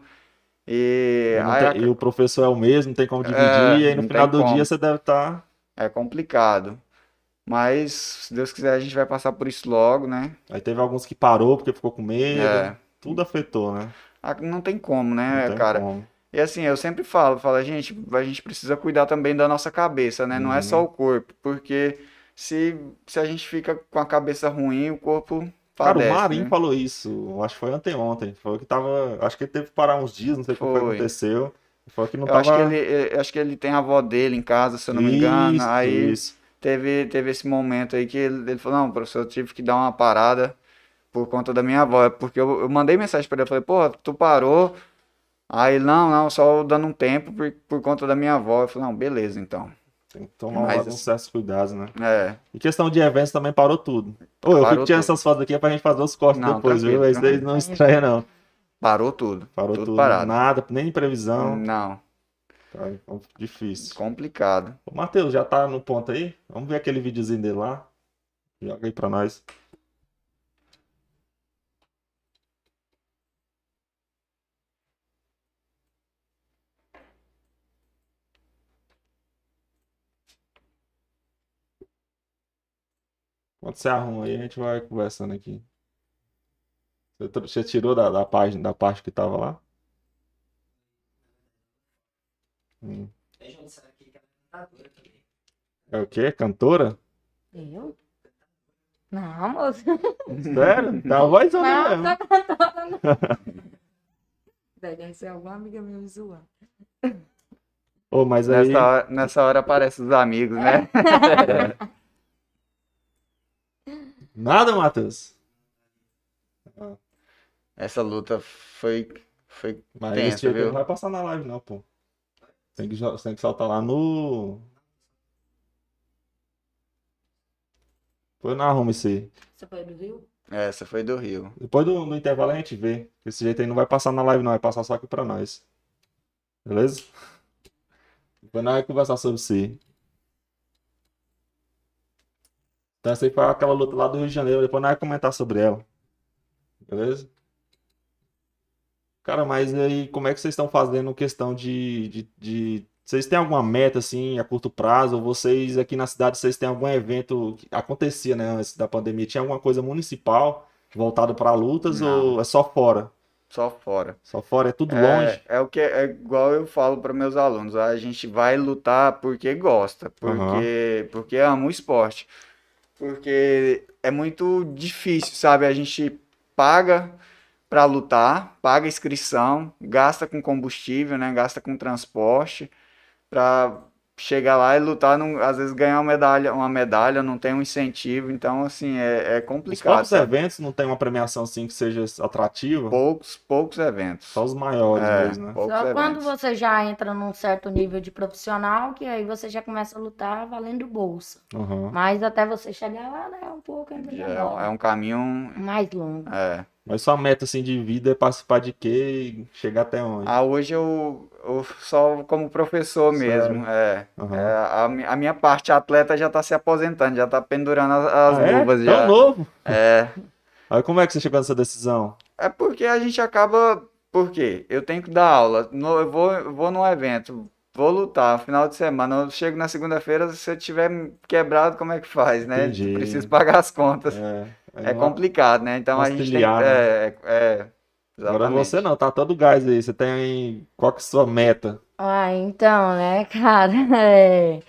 E aí tem- e o professor é o mesmo, não tem como dividir, É, e aí no final do como. dia você deve estar. é complicado. Mas, se Deus quiser, a gente vai passar por isso logo, né? Aí teve alguns que parou porque ficou com medo. É. Tudo afetou, né? Ah, Não tem como, né, Não tem cara? como. E assim, eu sempre falo, falo, gente, a gente precisa cuidar também da nossa cabeça, né? Não é só Uhum. o corpo, porque se, se a gente fica com a cabeça ruim, o corpo Cara, padece, o Marinho né? falou isso, acho que foi anteontem. Foi que tava. Acho que ele teve que parar uns dias, não sei o que aconteceu. Foi que não Eu tava. acho que ele, acho que ele tem a avó dele em casa, se eu não me engano. Isso, Aí isso. teve, teve esse momento aí que ele, ele falou, não, professor, eu tive que dar uma parada por conta da minha avó. É Porque eu, eu mandei mensagem pra ele, eu falei, pô, tu parou. Aí, não, não, só dando um tempo por, por conta da minha avó. Eu falei, não, beleza, então. Tem que tomar Mas, uns assim- certos cuidados, né? É, E questão de eventos também parou tudo. Ô, eu Parou fico tirando tudo. essas fotos aqui pra gente fazer os cortes Não, depois, viu? Esse daí não estranha, não. parou tudo. Parou Tudo tudo. parado. Nada, nem previsão. Não. Cara, então, difícil. Complicado. Ô, Matheus, já tá no ponto aí? Vamos ver aquele videozinho dele lá. Joga aí pra nós. Quando você arruma aí, a gente vai conversando aqui. Você, tirou da, da página, da parte que tava lá? Hum. É o quê? Cantora? Eu? Não, moço. Sério? Tá uma voz Não, mesmo. tô cantando. não. Deve ser alguma amiga minha me zoando. Ô, mas aí. Nessa hora, nessa hora aparecem os amigos, né? Nada, Matheus. Essa luta foi, foi Mas Tenso, esse viu? não vai passar na live, não, pô. Tem que, tem que saltar lá no. Depois não arruma isso aí. Você foi do Rio? Essa foi do Rio. Depois do, do intervalo a gente vê. Esse jeito aí não vai passar na live, não. Vai passar só aqui pra nós. Beleza? Depois nós vamos conversar sobre isso aí. Então essa aí foi aquela luta lá do Rio de Janeiro. Depois nós vamos comentar sobre ela. Beleza? Cara, mas aí como é que vocês estão fazendo questão de, de, de- Vocês têm alguma meta assim a curto prazo? Ou vocês aqui na cidade, vocês têm algum evento que acontecia, né, antes da pandemia? Tinha alguma coisa municipal voltada para lutas Não. ou é só fora? Só fora. Só fora é tudo É, longe? é o que é igual eu falo para meus alunos, a gente vai lutar porque gosta, porque porque ama o esporte. Porque é muito difícil, sabe? A gente paga para lutar, paga inscrição, gasta com combustível, né? Gasta com transporte para chegar lá e lutar, não, às vezes ganhar uma medalha, uma medalha, não tem um incentivo, então assim, é, é Os complicado. sabe? eventos não tem uma premiação assim que seja atrativa? Poucos, poucos eventos. Só os maiores É, mesmo, né? poucos Só quando eventos. você já entra num certo nível de profissional, que aí você já começa a lutar valendo bolsa. Aham. Mas até você chegar lá, né, é um pouco ainda é, é um caminho. mais longo. É. Mas sua meta assim de vida é participar de quê e chegar até onde? Ah, hoje eu, eu só como professor mesmo. É. Aham. É, a, a minha parte atleta já tá se aposentando, já tá pendurando as, as Ah, é? luvas Tão já. novo? É. Aí como é que você chegou nessa decisão? É porque a gente acaba. Por quê? Eu tenho que dar aula. no- eu vou, eu vou num evento, vou lutar, final de semana. Eu chego na segunda-feira, se eu tiver quebrado, como é que faz, né? Preciso pagar as contas. É, É complicado, né? Então a gente tem que. né? É, é, Agora você não, tá todo gás aí. Você tem. Qual que é a sua meta? Ah, então, né, cara, é...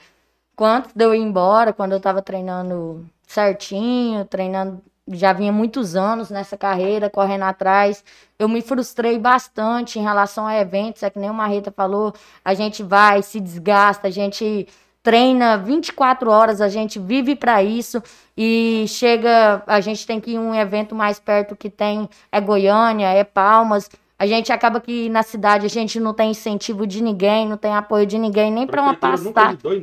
Quanto de eu ir embora, quando eu tava treinando certinho, treinando, já vinha muitos anos nessa carreira, correndo atrás, eu me frustrei bastante em relação a eventos, é que nem o Marreta falou, a gente vai, se desgasta, a gente treina 24 horas, a gente vive para isso e chega, a gente tem que ir um evento mais perto que tem, é Goiânia, é Palmas, a gente acaba que na cidade a gente não tem incentivo de ninguém, não tem apoio de ninguém, nem para uma passagem.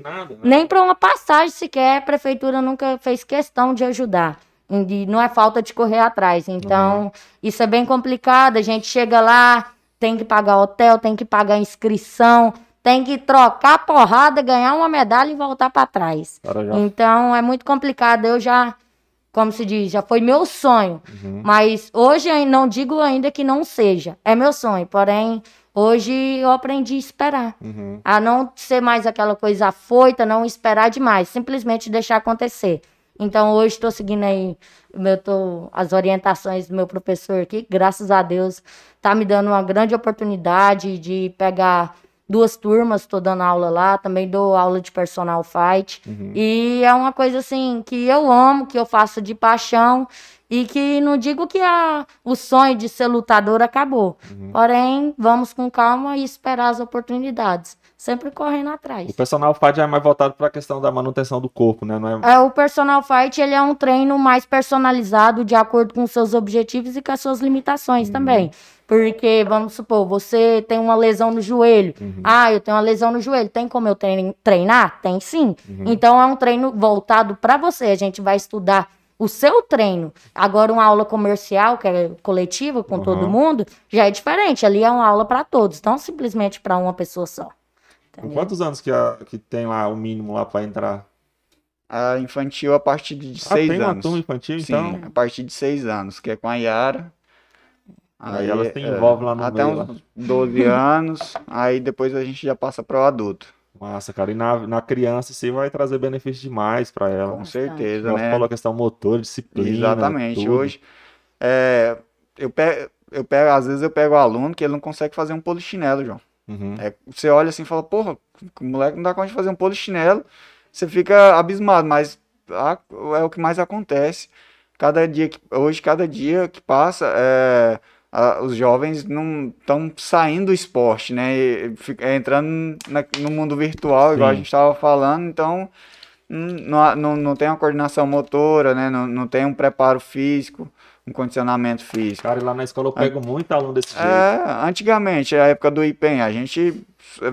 nada, né? Nem para uma passagem sequer, a prefeitura nunca fez questão de ajudar. E não é falta de correr atrás. Então, isso é bem complicado. A gente chega lá, tem que pagar hotel, tem que pagar inscrição, tem que trocar porrada, ganhar uma medalha e voltar para trás. Então, é muito complicado. Eu já, como se diz, já foi meu sonho. Uhum. Mas hoje eu não digo ainda que não seja. É meu sonho. Porém, hoje eu aprendi a esperar. Uhum. A não ser mais aquela coisa afoita, não esperar demais, simplesmente deixar acontecer. Então hoje estou seguindo aí meu, tô, as orientações do meu professor aqui, graças a Deus, tá me dando uma grande oportunidade de pegar duas turmas, estou dando aula lá, também dou aula de personal fight. Uhum. E é uma coisa assim que eu amo, que eu faço de paixão e que não digo que a, o sonho de ser lutador acabou. Uhum. Porém, vamos com calma e esperar as oportunidades, sempre correndo atrás. O personal fight é mais voltado para a questão da manutenção do corpo, né? Não é... É, o personal fight ele é um treino mais personalizado de acordo com seus objetivos e com as suas limitações também. Porque, vamos supor, você tem uma lesão no joelho. Ah, eu tenho uma lesão no joelho. Tem como eu trein- treinar? Tem sim. Então é um treino voltado para você. A gente vai estudar o seu treino. Agora, uma aula comercial, que é coletiva com todo Uhum. mundo, já é diferente. Ali é uma aula para todos, não simplesmente para uma pessoa só. Com entendeu? quantos anos que, a- que tem lá o mínimo lá pra entrar? A infantil a partir de Ah, seis tem uma anos. turma infantil, Sim, então? a partir de seis anos, que é com a Yara. Aí elas se envolvem lá no Até meio, uns 12 anos, aí depois a gente já passa para o adulto. Massa, cara. E na, na criança você vai trazer benefício demais pra ela. Com certeza, Igual né? falou a questão motor, disciplina. Exatamente. tudo. Hoje, é, eu, pego, eu pego, às vezes eu pego o aluno que ele não consegue fazer um polichinelo, João. Uhum. É, você olha assim e fala, porra, o moleque não dá conta de fazer um polichinelo. Você fica abismado, mas a- é o que mais acontece. Cada dia que, hoje, cada dia que passa, é, os jovens não estão saindo do esporte, né? E, é, entrando na- no mundo virtual, igual a Sim. gente estava falando, então hum, não, não, não tem uma coordenação motora, né? Não, não tem um preparo físico, um condicionamento físico. Cara, e lá na escola eu pego muito aluno desse jeito. É, antigamente, a época do IPEM, a gente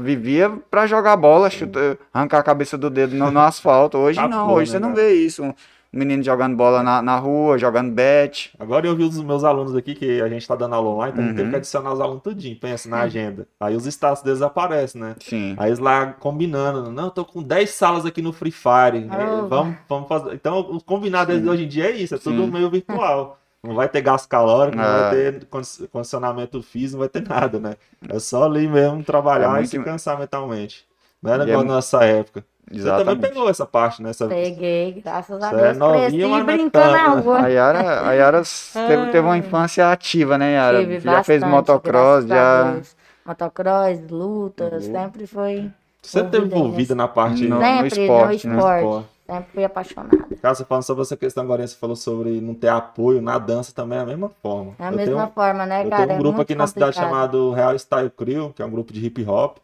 vivia pra jogar bola, chutar, arrancar a cabeça do dedo no, no asfalto. Hoje Acabou, não, hoje né, você não cara? vê isso. Um menino jogando bola na, na rua, jogando bet. Agora eu vi os meus alunos aqui, que a gente tá dando aula online, então Uhum. teve que adicionar os alunos tudinho, pensa na agenda. Aí os status deles aparecem, né? Sim. Aí eles lá combinando, não, eu tô com 10 salas aqui no Free Fire, Ah. eh, vamos, vamos fazer. Então, o combinado deles hoje em dia é isso, é tudo Sim. meio virtual. Não vai ter gasto calórico, não É. vai ter condi- condicionamento físico, não vai ter nada, né? É só ali mesmo trabalhar É e muito- se cansar mentalmente. Não era E é igual mu- na nossa época. Você também Exatamente. pegou essa parte, né? Essa... Peguei, graças a Você é Deus. novinha, cresci é brincando na né? rua. A Yara, a Yara teve, teve uma infância ativa, né, Yara? Tive já fez bastante, motocross, graças a já. Motocross, lutas, Uhum. sempre foi. Você teve envolvida envolvida na parte No- sempre esporte, no né? esporte. Esporte. Sempre fui apaixonada. Cara, você falando sobre essa questão agora, você falou sobre não ter apoio na dança também é a mesma forma. Da Eu mesma tenho- forma, né, Eu cara? tenho um É grupo aqui na cidade complicado. chamado Real Style Crew, que é um grupo de hip hop.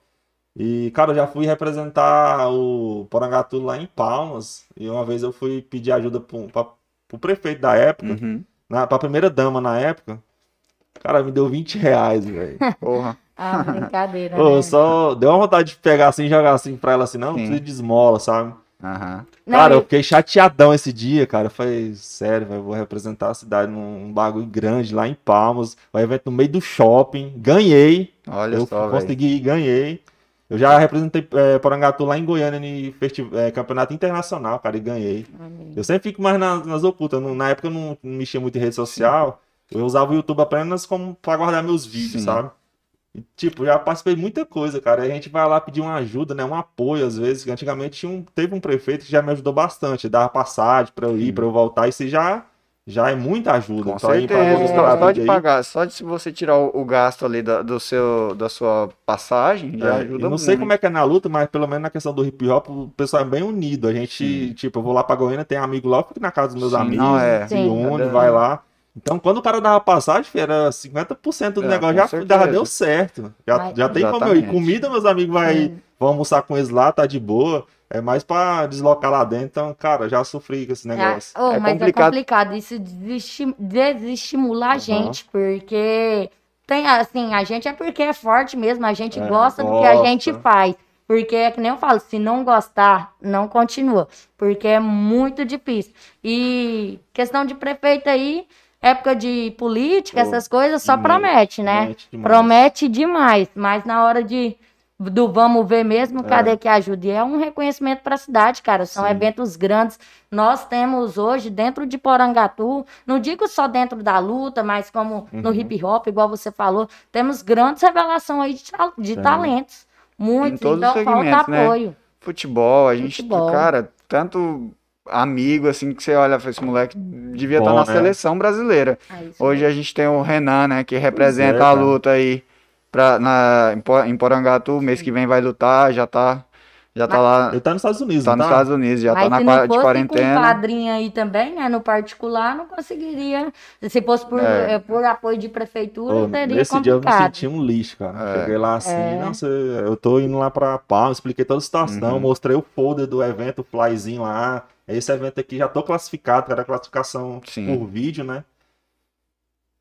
E, cara, eu já fui representar o Porangatu lá em Palmas. E uma vez eu fui pedir ajuda pro, pra, pro prefeito da época, Uhum. na, pra primeira dama na época. Cara, me deu 20 reais, velho. Porra. Ah, brincadeira, Pô, né? só deu uma vontade de pegar assim e jogar assim pra ela assim, não, não Sim. precisa de esmola, sabe? Aham. Não, Cara, e- eu fiquei chateadão esse dia, cara. Eu falei, sério, velho, vou representar a cidade num um bagulho grande lá em Palmas. O evento no meio do shopping. Ganhei. Olha eu só, velho. consegui, ganhei. Eu já representei é, Porangatu lá em Goiânia em festi- é, campeonato internacional, cara, e ganhei. Amém. Eu sempre fico mais nas, nas ocultas. Não- Na época eu não, não mexia muito em rede social. Eu usava o YouTube apenas como pra guardar meus vídeos, Sim. sabe? E, tipo, já participei de muita coisa, cara. Aí a gente vai lá pedir uma ajuda, né? Um apoio, às vezes. que Antigamente tinha um- teve um prefeito que já me ajudou bastante. Dava passagem pra eu ir, Sim. pra eu voltar. Isso já, já é muita ajuda. Com Então, aí, pra certeza, você só, de aí, pagar, só de se você tirar o, o gasto ali da, do seu, da sua passagem, já É, ajuda eu não muito. sei como é que é na luta, mas pelo menos na questão do hip hop, o pessoal é bem unido. A gente, tipo, eu vou lá pra Goiânia, tem amigo lá, eu fico na casa dos meus Sim, amigos, não, é. se Sim. une, É. vai lá. Então, quando o cara dava passagem, filho, era 50% do É, negócio, já, certeza. já deu certo. Já, Mas- já tem como eu ir. Comida, meus amigos vai, Sim. vão almoçar com eles lá, tá de boa. É mais pra deslocar lá dentro. Então, cara, já sofri com esse negócio. É, oh, É mas complicado. é complicado. Isso desesti- desestimula a gente, porque tem assim, a gente é porque é forte mesmo, a gente É, gosta do que a gosta. gente faz. Porque é que nem eu falo, se não gostar, não continua. Porque é muito difícil. E questão de prefeito aí, época de política, Pô, essas coisas, só demais, promete, né? Demais. Promete demais, mas na hora de do vamos ver mesmo, cadê que ajuda? E é um reconhecimento para a cidade, cara. São Sim. eventos grandes. Nós temos hoje dentro de Porangatu, não digo só dentro da luta, mas como no Uhum. hip hop, igual você falou, temos grandes revelações aí de, de talentos. Muitos, todos então falta né? apoio. Futebol, a gente, Futebol. cara, tanto amigo assim que você olha, esse moleque devia estar Bom, na né? seleção brasileira. É Hoje a gente tem o Renan, né, que representa é, a luta aí pra, na, em Po- em Porangatu, mês que vem vai lutar, já tá, já tá lá, Ele tá nos Estados Unidos, tá não nos tá? Estados Unidos, já Mas tá na se não de quarentena. padrinho aí também, né, no particular, não conseguiria. Se fosse por, É. eh, por apoio de prefeitura, Ô, seria nesse dia eu me complicado. senti um lixo, cara. É. Cheguei lá assim, É. não sei, eu tô indo lá pra Palma, expliquei toda a situação, Uhum. mostrei o folder do evento, o flyzinho lá. Esse evento aqui já tô classificado, era classificação Sim. por vídeo, né?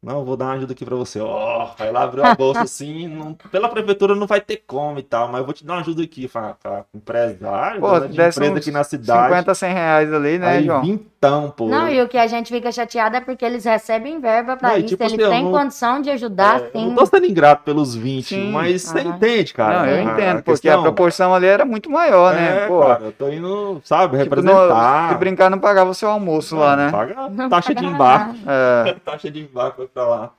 Não, vou dar uma ajuda aqui pra você. Ó, aí lá abriu a bolsa assim, não- pela prefeitura não vai ter como e tal, mas eu vou te dar uma ajuda aqui. Fala, tá, empresário, Pô, de empresa aqui na cidade. 50, 100 reais ali, né, aí João? vintão então, pô. Não, e o que a gente fica chateado é porque eles recebem verba pra Não, e isso. tipo eles assim, têm não- condição de ajudar, É, eu sim. não tô sendo ingrato pelos 20, Sim. mas você Aham. entende, cara. não, eu A entendo, porque questão- a proporção ali era muito maior, né? É, Pô, cara, eu tô indo, sabe, tipo, representar. no- se brincar, não pagava o seu almoço lá, né? Paga Não taxa de paga embarque. É, taxa de embarque pra lá.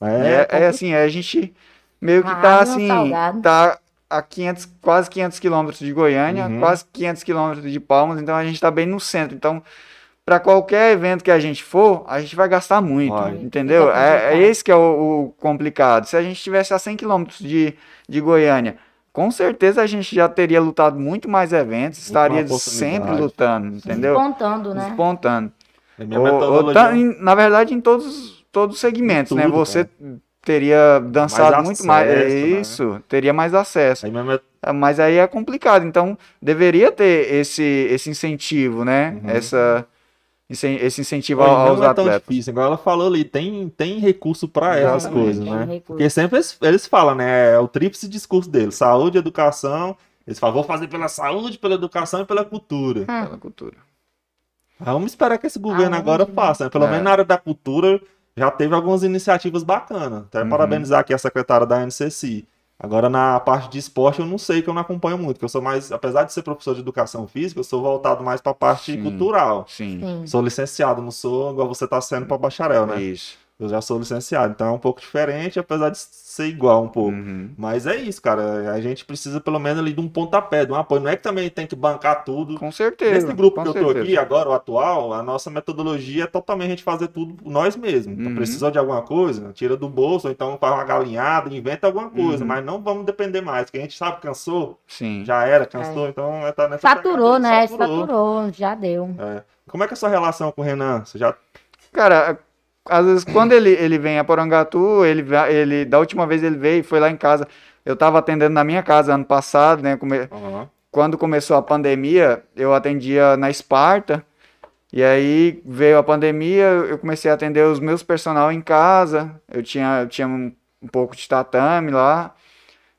é, é assim, a gente meio que Ah, tá não, assim, salgado. tá a 500, quase 500 quilômetros de Goiânia, Uhum. quase 500 quilômetros de Palmas, então a gente tá bem no centro. Então, para qualquer evento que a gente for, a gente vai gastar muito, entendeu? É, é esse que é o, o complicado. Se a gente estivesse a 100 quilômetros de, de Goiânia, com certeza a gente já teria lutado muito mais eventos, estaria sempre lutando, entendeu? Contando, né? Despontando. É Ou- ou tá em- na verdade, em todos, todos os segmentos, né? Tudo, Você teria dançado Mais muito mais. É acesso, né? isso, teria mais acesso. Aí met- Ah, Mas aí é complicado. Então, deveria ter esse, esse incentivo, né? Uhum. Essa, esse incentivo ao- aos não é tão difícil, igual ela falou ali, tem, tem recurso pra essas coisas, né? recurso. Porque sempre eles, eles falam, né? É o tríplice discurso deles: saúde, educação. Eles falam, vou fazer pela saúde, pela educação e pela cultura. Pela cultura. Vamos esperar que esse governo Aonde, agora faça, né? Pelo É. menos na área da cultura já teve algumas iniciativas bacanas. Até Uhum. parabenizar aqui a secretária da NCC. Agora, na parte de esporte, eu não sei, que eu não acompanho muito, que eu sou mais, apesar de ser professor de educação física, eu sou voltado mais para a parte Sim. cultural. Sim. Sim. Sou licenciado, não sou igual você está sendo para bacharel, né? Isso. Eu já sou licenciado, então é um pouco diferente, apesar de ser igual um pouco. Uhum. Mas é isso, cara. A gente precisa pelo menos ali de um pontapé, de um apoio. Não é que também tem que bancar tudo. Com certeza. Nesse grupo que eu tô certeza. aqui, agora, o atual, a nossa metodologia é totalmente a gente fazer tudo nós mesmos. Então, Uhum. precisou de alguma coisa, tira do bolso, ou então faz uma galinhada, inventa alguma coisa. Uhum. Mas não vamos depender mais, porque a gente sabe, cansou, Sim. já era, cansou, então é tá nessa Saturou, pegada, né? saturou. Saturou, já deu. É. Como é que é a sua relação com o Renan? Você já Cara, às vezes quando ele, ele vem a Porangatu, ele, ele da última vez ele veio, foi lá em casa. Eu tava atendendo na minha casa ano passado, né? come- Aham. quando começou a pandemia, eu atendia na Esparta. E aí veio a pandemia, eu comecei a atender os meus personal em casa. Eu tinha, eu tinha um, um pouco de tatame lá.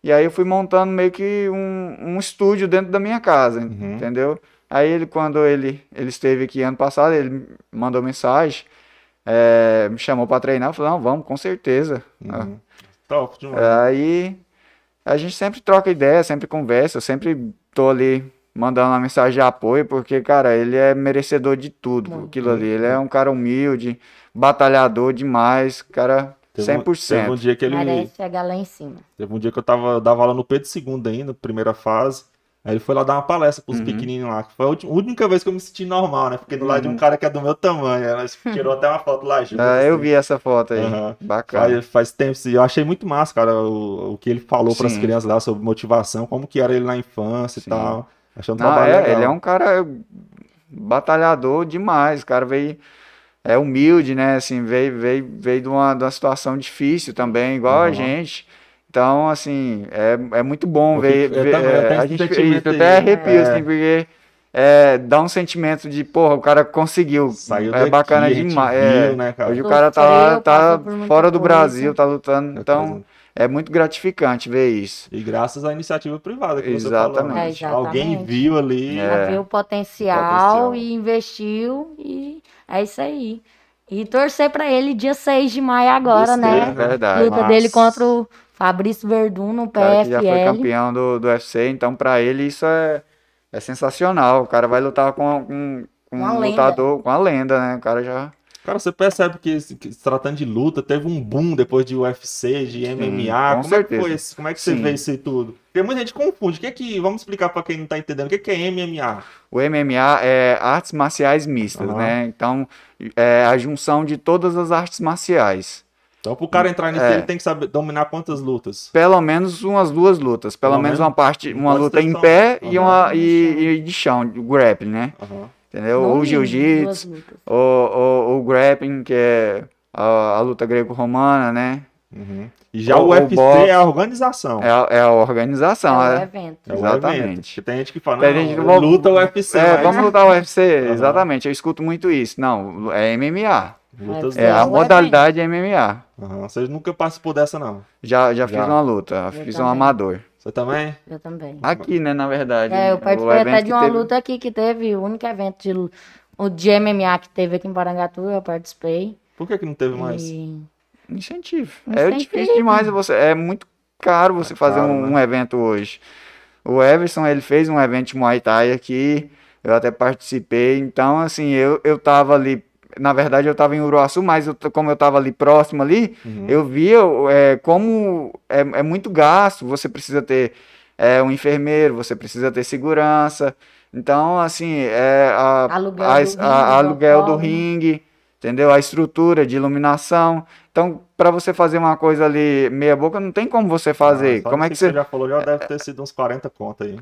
E aí eu fui montando meio que um, um estúdio dentro da minha casa, Uhum. entendeu? Aí ele, quando ele, ele esteve aqui ano passado, ele mandou mensagem, eh, me chamou para treinar, eu falei, não, vamos, com certeza. Uhum. Top demais. Aí a gente sempre troca ideia, sempre conversa, eu sempre tô ali mandando uma mensagem de apoio, porque, cara, ele é merecedor de tudo, aquilo ali. Ele é um cara humilde, batalhador demais, cara, Teve um- 100%. Teve um dia que ele. Merece chegar lá em cima. Teve um dia que eu tava, dava aula no Pedro II ainda, primeira fase. Aí ele foi lá dar uma palestra pros Uhum. pequenininhos lá. que Foi a última- única vez que eu me senti normal, né? Fiquei do lado de um Uhum. cara que é do meu tamanho. Ela tirou até uma foto lá junto. Ah, eu assim. vi essa foto aí, Aham. bacana. Faz, faz tempo. Eu achei muito massa, cara, o, o que ele falou para as crianças lá sobre motivação, como que era ele na infância Sim. e tal. Achei um trabalho é, legal. ele é um cara batalhador demais, o cara veio, é humilde, né, assim, veio, veio, veio de uma, de uma situação difícil também, igual a Uhum. gente, então, assim, é, é muito bom Eu ver, fico- eu ver- também, eu é, a gente, isso, até aí. arrepio, É. assim, porque é, dá um sentimento de, porra, o cara conseguiu, Saiu é daqui, bacana demais, viu, é, né, hoje o cara tá, tá fora do coisa. Brasil, tá lutando, então, é muito gratificante ver isso. E graças à iniciativa privada que você Exatamente. falou. né? É, exatamente. Alguém viu ali. É. Viu o potencial, Potencial. e investiu e é isso aí. E torcer pra ele dia 6 de maio agora, Isso, né? É verdade. Luta Massa. dele contra o Fabrício Verdun no O cara que já foi PFL. campeão do, do UFC, então pra ele isso é, é sensacional. O cara vai lutar com, com, com um lenda. lutador, com a lenda, né? O cara já. Cara, você percebe que, esse- que se tratando de luta, teve um boom depois de UFC, de MMA. com como é que certeza. foi isso? Como é que você Sim. vê isso aí tudo? Porque muita gente confunde. O que é que. Vamos explicar pra quem não tá entendendo. O que é, que é MMA? O MMA é artes marciais mistas, Aham. né? Então é a junção de todas as artes marciais. Então, pro cara entrar nisso, É. ele tem que saber dominar quantas lutas. Pelo menos umas duas lutas. Pelo, Pelo menos menos uma parte, não uma luta em pé e, uma, e, e de chão, o grappling, né? Aham. Entendeu? No Ou jiu-jitsu, ou, ou, ou grappling, que é a, a luta grego-romana, né? Uhum. E já Ou- o UFC boxe. é a organização. É a, é a organização, É o é. evento. É o Exatamente. evento. Porque tem gente que fala, Tem não, gente vai- luta o UFC, É, mas vamos lutar o UFC, exatamente. Eu escuto muito isso. Não, é MMA. Lutas É, a É modalidade é MMA. Aham. Você nunca participou dessa, não? Já, já fiz Já. uma luta, Eu fiz um também. amador. Você também? Eu também. Aqui, né, na verdade. É, eu participei até de uma teve- luta aqui que teve, o único evento de de MMA que teve aqui em Parangatu, eu participei. Por que, que não teve mais? E... Incentivo. É difícil demais você. É muito caro você fazer caro, um, né? um evento hoje. O Everson, ele fez um evento de Muay Thai aqui. Eu até participei. Então, assim, eu, eu tava ali. Na verdade, eu tava em Uruaçu, mas eu, como eu tava ali próximo ali, Uhum. eu via é, como é, é muito gasto. Você precisa ter é, um enfermeiro, você precisa ter segurança. Então, assim, é a, Aluguel a- do a- ringue, aluguel do autódromo. ringue, entendeu? A estrutura de iluminação. Então, para você fazer uma coisa ali meia boca, não tem como você fazer. Ah, como é que nisso você. já falou? Já deve ter sido uns 40 contas aí.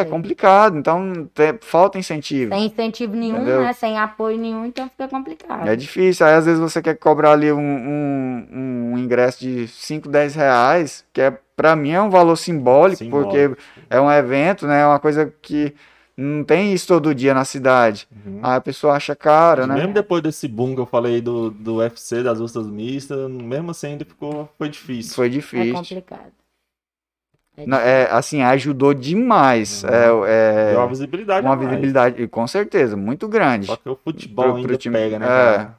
É complicado, então te- falta incentivo. Sem incentivo nenhum, Entendeu? né? Sem apoio nenhum, então fica complicado. É difícil. Aí às vezes você quer cobrar ali um, um, um ingresso de 5, 10 reais, que é para mim é um valor simbólico, Simbólico. porque é um evento, né? É uma coisa que não tem isso todo dia na cidade. Uhum. Aí a pessoa acha caro, né? Mesmo depois desse boom que eu falei do, do UFC, das lutas mistas, mesmo assim ainda ficou, foi difícil. Foi É difícil. complicado. É Não, é, assim, ajudou demais. Uhum. É, é Deu uma visibilidade uma mais. visibilidade, e com certeza, muito grande. Só que o futebol Pro- pro ainda time- pega, né, é. cara?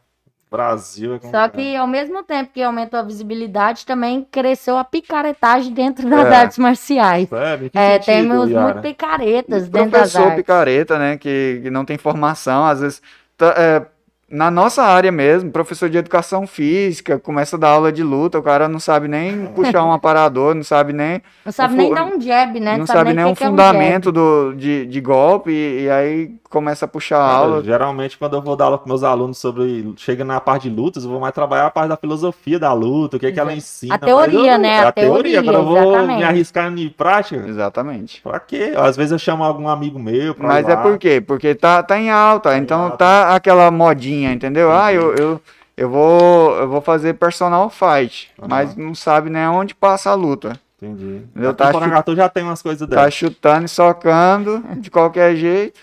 Brasil é Só complicado. que ao mesmo tempo que aumentou a visibilidade, também cresceu a picaretagem dentro das É. artes marciais. Sério? Que É, sentido, temos Yara? muito picaretas dentro das professor artes. picareta, né, que, que não tem formação, às vezes, tá, é, na nossa área mesmo, professor de educação física, começa a dar aula de luta, o cara não sabe nem puxar um aparador, não sabe nem, Não sabe o nem dar um jab, né? não sabe nem nem o um que que é fundamento do, de, de golpe, e, e aí começa a puxar a Cara, aula. geralmente, quando eu vou dar aula para meus alunos sobre. Chega na parte de lutas, eu vou mais trabalhar a parte da filosofia da luta, o que, é que ela ensina. A teoria, eu- né? É A a teoria. teoria, Agora eu vou exatamente. me arriscar em prática. Exatamente. Pra quê? Às vezes eu chamo algum amigo meu pra Mas ir é lá. por quê? Porque tá, tá em alta, então alta. tá aquela modinha, entendeu? Ah, eu, eu, eu, vou, eu vou fazer personal fight, Aham. mas não sabe nem onde passa a luta. Entendi. Eu tá Porangatu já tem umas coisas Tá dessas. chutando e socando de qualquer jeito.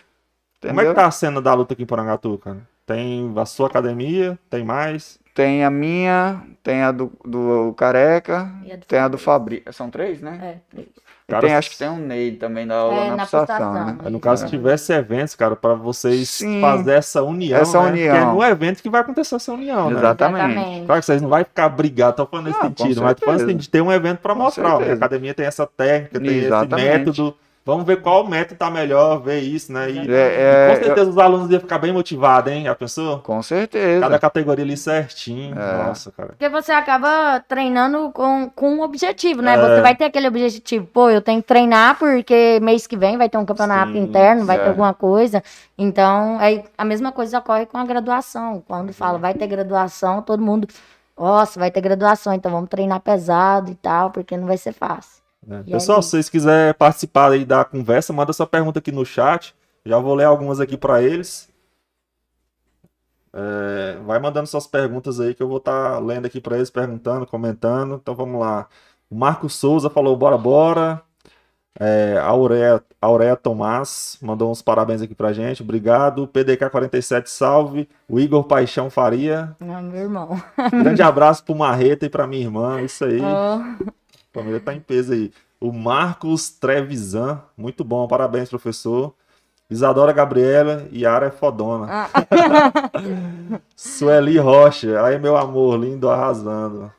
Como é Entendeu? que tá a cena da luta aqui em Porangatu, cara? Tem a sua academia? Tem mais? Tem a minha, tem a do, do Careca, a do tem a do Fabrício. São três, né? É, três. E Cara, tem, acho que tem um Ney também da aula É, na, na pulsação, né? No caso, É. se tivesse eventos, cara, pra vocês Sim. fazer essa união, Essa né? união. Porque é no evento que vai acontecer essa união, né? Exatamente. Claro que vocês não vão ficar brigados, tô falando nesse Ah, sentido, mas tô falando assim, de ter um evento pra Com mostrar. ó. A academia tem essa técnica, tem Exatamente. esse método. Vamos ver qual método tá melhor, ver isso, né? E, É, e é, com certeza os alunos iam ficar bem motivados, hein? A pessoa? Com certeza. Cada categoria ali certinho. É. Nossa, cara. Porque você acaba treinando com, com um objetivo, né? É. Você vai ter aquele objetivo, pô, eu tenho que treinar porque mês que vem vai ter um campeonato Sim, interno, vai é. ter alguma coisa. Então, aí a mesma coisa ocorre com a graduação. Quando fala vai ter graduação, todo mundo, nossa, vai ter graduação, então vamos treinar pesado e tal, porque não vai ser fácil. É. E Pessoal, aí? se vocês quiserem participar aí da conversa, manda sua pergunta aqui no chat. Já vou ler algumas aqui para eles. É, vai mandando suas perguntas aí que eu vou estar lendo aqui para eles, perguntando, comentando. Então vamos lá. O Marcos Souza falou: bora, bora. É, a Auréia, Auréia Tomás mandou uns parabéns aqui pra gente. Obrigado. PDK47, salve. O Igor Paixão Faria. Ah, meu irmão. Grande abraço pro Marreta e pra minha irmã. Isso aí. A família tá em peso aí. O Marcos Trevisan, muito bom, parabéns, professor. Isadora Gabriela, Yara é fodona. ah, Sueli Rocha, aí meu amor, lindo, arrasando.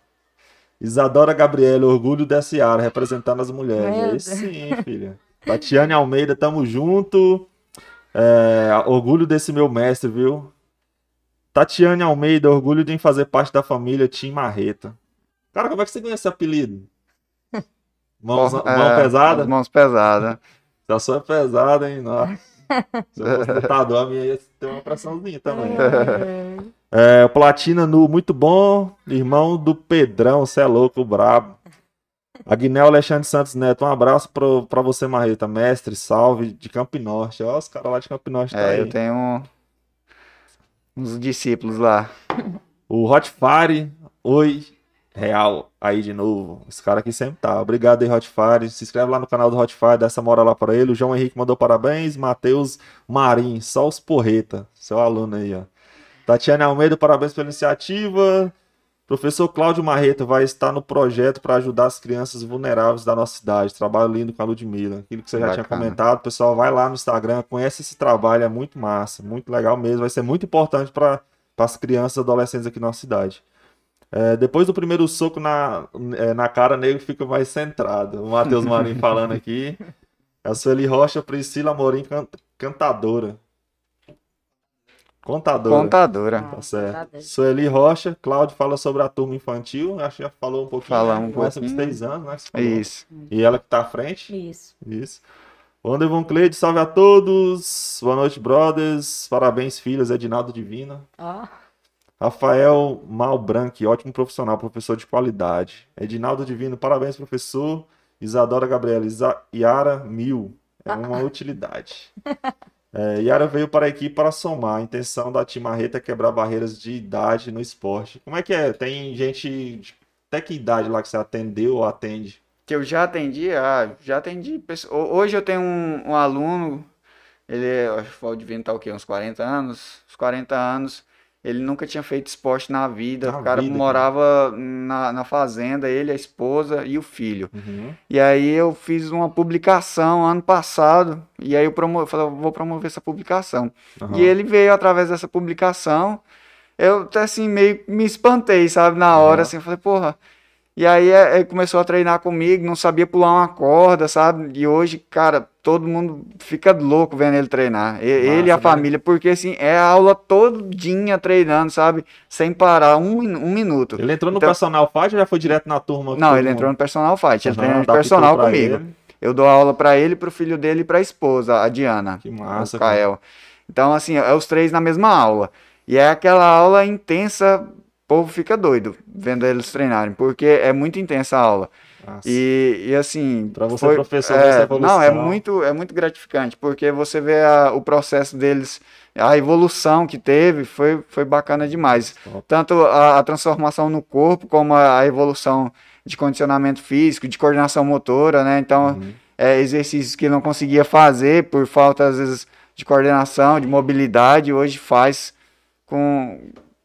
Isadora Gabriela, orgulho dessa Yara, representando as mulheres. Sim, filha. Tatiane Almeida, tamo junto. É, orgulho desse meu mestre, viu? Tatiane Almeida, orgulho de fazer parte da família Tim Marreta. Cara, como é que você ganhou esse apelido? Mãos, mão é, pesada? Mãos pesadas. Sua é pesada, hein? Nossa. Se eu fosse lutador, a minha ia ter uma pressãozinha também. É, Platina Nu, muito bom. Irmão do Pedrão, você é louco, brabo. Agnel Alexandre Santos Neto, um abraço pro, pra você, Marreta. Mestre, salve, de Campo Norte. Ó, os caras lá de Campo Norte tá É, aí. eu tenho uns discípulos lá. O Hotfire, oi, real, aí de novo. Esse cara aqui sempre tá. Obrigado aí, Hotfire. Se inscreve lá no canal do Hotfire, dá essa moral lá pra ele. O João Henrique mandou parabéns. Matheus Marim, só os porreta, seu aluno aí, ó. Tatiana Almeida, parabéns pela iniciativa. Professor Cláudio Marreta vai estar no projeto para ajudar as crianças vulneráveis da nossa cidade. Trabalho lindo com a Ludmilla. Aquilo que você já tinha Bacana. comentado, pessoal, vai lá no Instagram, conhece esse trabalho, é muito massa, muito legal mesmo. Vai ser muito importante para as crianças e adolescentes aqui na nossa cidade. É, depois do primeiro soco na, é, na cara, nego fica mais centrado. O Matheus Marinho falando aqui. A Sueli Rocha, Priscila Amorim, can- cantadora. Contadora. Contadora. Tá certo. Sueli Rocha, Cláudio fala sobre a turma infantil. Acho que já falou um pouquinho. Falamos né? um Começa com pouquinho. seis anos, né? Isso. E ela que tá à frente. Isso. Isso. Wanderson Cleide, salve a todos. Boa noite, brothers. Parabéns, filhos. Edinaldo Divina. Ó. Rafael Malbranque, ótimo profissional, professor de qualidade. Edinaldo Divino, parabéns, professor. Isadora Gabriela, Isa... Yara Mil, é uma utilidade. É, Yara veio para a equipe para somar. A intenção da Tim Marreta é quebrar barreiras de idade no esporte. Como é que é? Tem gente. de- Até que idade lá que você atendeu ou atende? Que eu já atendi, ah, já atendi. Hoje eu tenho um, um aluno, ele é, acho que o Divino tá o quê? Uns 40 anos? Uns 40 anos. Ele nunca tinha feito esporte na vida. Na o cara vida, cara. morava na, na fazenda, ele, a esposa e o filho. Uhum. E aí eu fiz uma publicação ano passado, e aí eu promo... falei, vou promover essa publicação. Aham. E ele veio através dessa publicação. Eu até assim meio me espantei, sabe, na hora, Aham. assim, eu falei, porra. E aí é, ele começou a treinar comigo, não sabia pular uma corda, sabe? E hoje, cara, todo mundo fica louco vendo ele treinar. E- ele e a né? família, porque assim, é a aula todinha treinando, sabe? Sem parar um, um minuto. Ele entrou no Então- personal fight ou já foi direto na turma? Não, ele mundo? entrou no personal fight, ele treina de personal comigo. ele. Eu dou aula pra ele, pro filho dele e pra esposa, a Diana. Que massa, o Kael. Então, assim, é os três na mesma aula. E é aquela aula intensa, o povo fica doido vendo eles treinarem, porque é muito intensa a aula. E, e assim. Pra você, professor, ver essa é, evolução. Não, é muito, é muito gratificante, porque você vê a- o processo deles, a evolução que teve, foi, foi bacana demais. Top. Tanto a, a transformação no corpo, como a, a evolução de condicionamento físico, de coordenação motora, né? Então, Uhum. é, exercícios que não conseguia fazer por falta, às vezes, de coordenação, de mobilidade, hoje faz com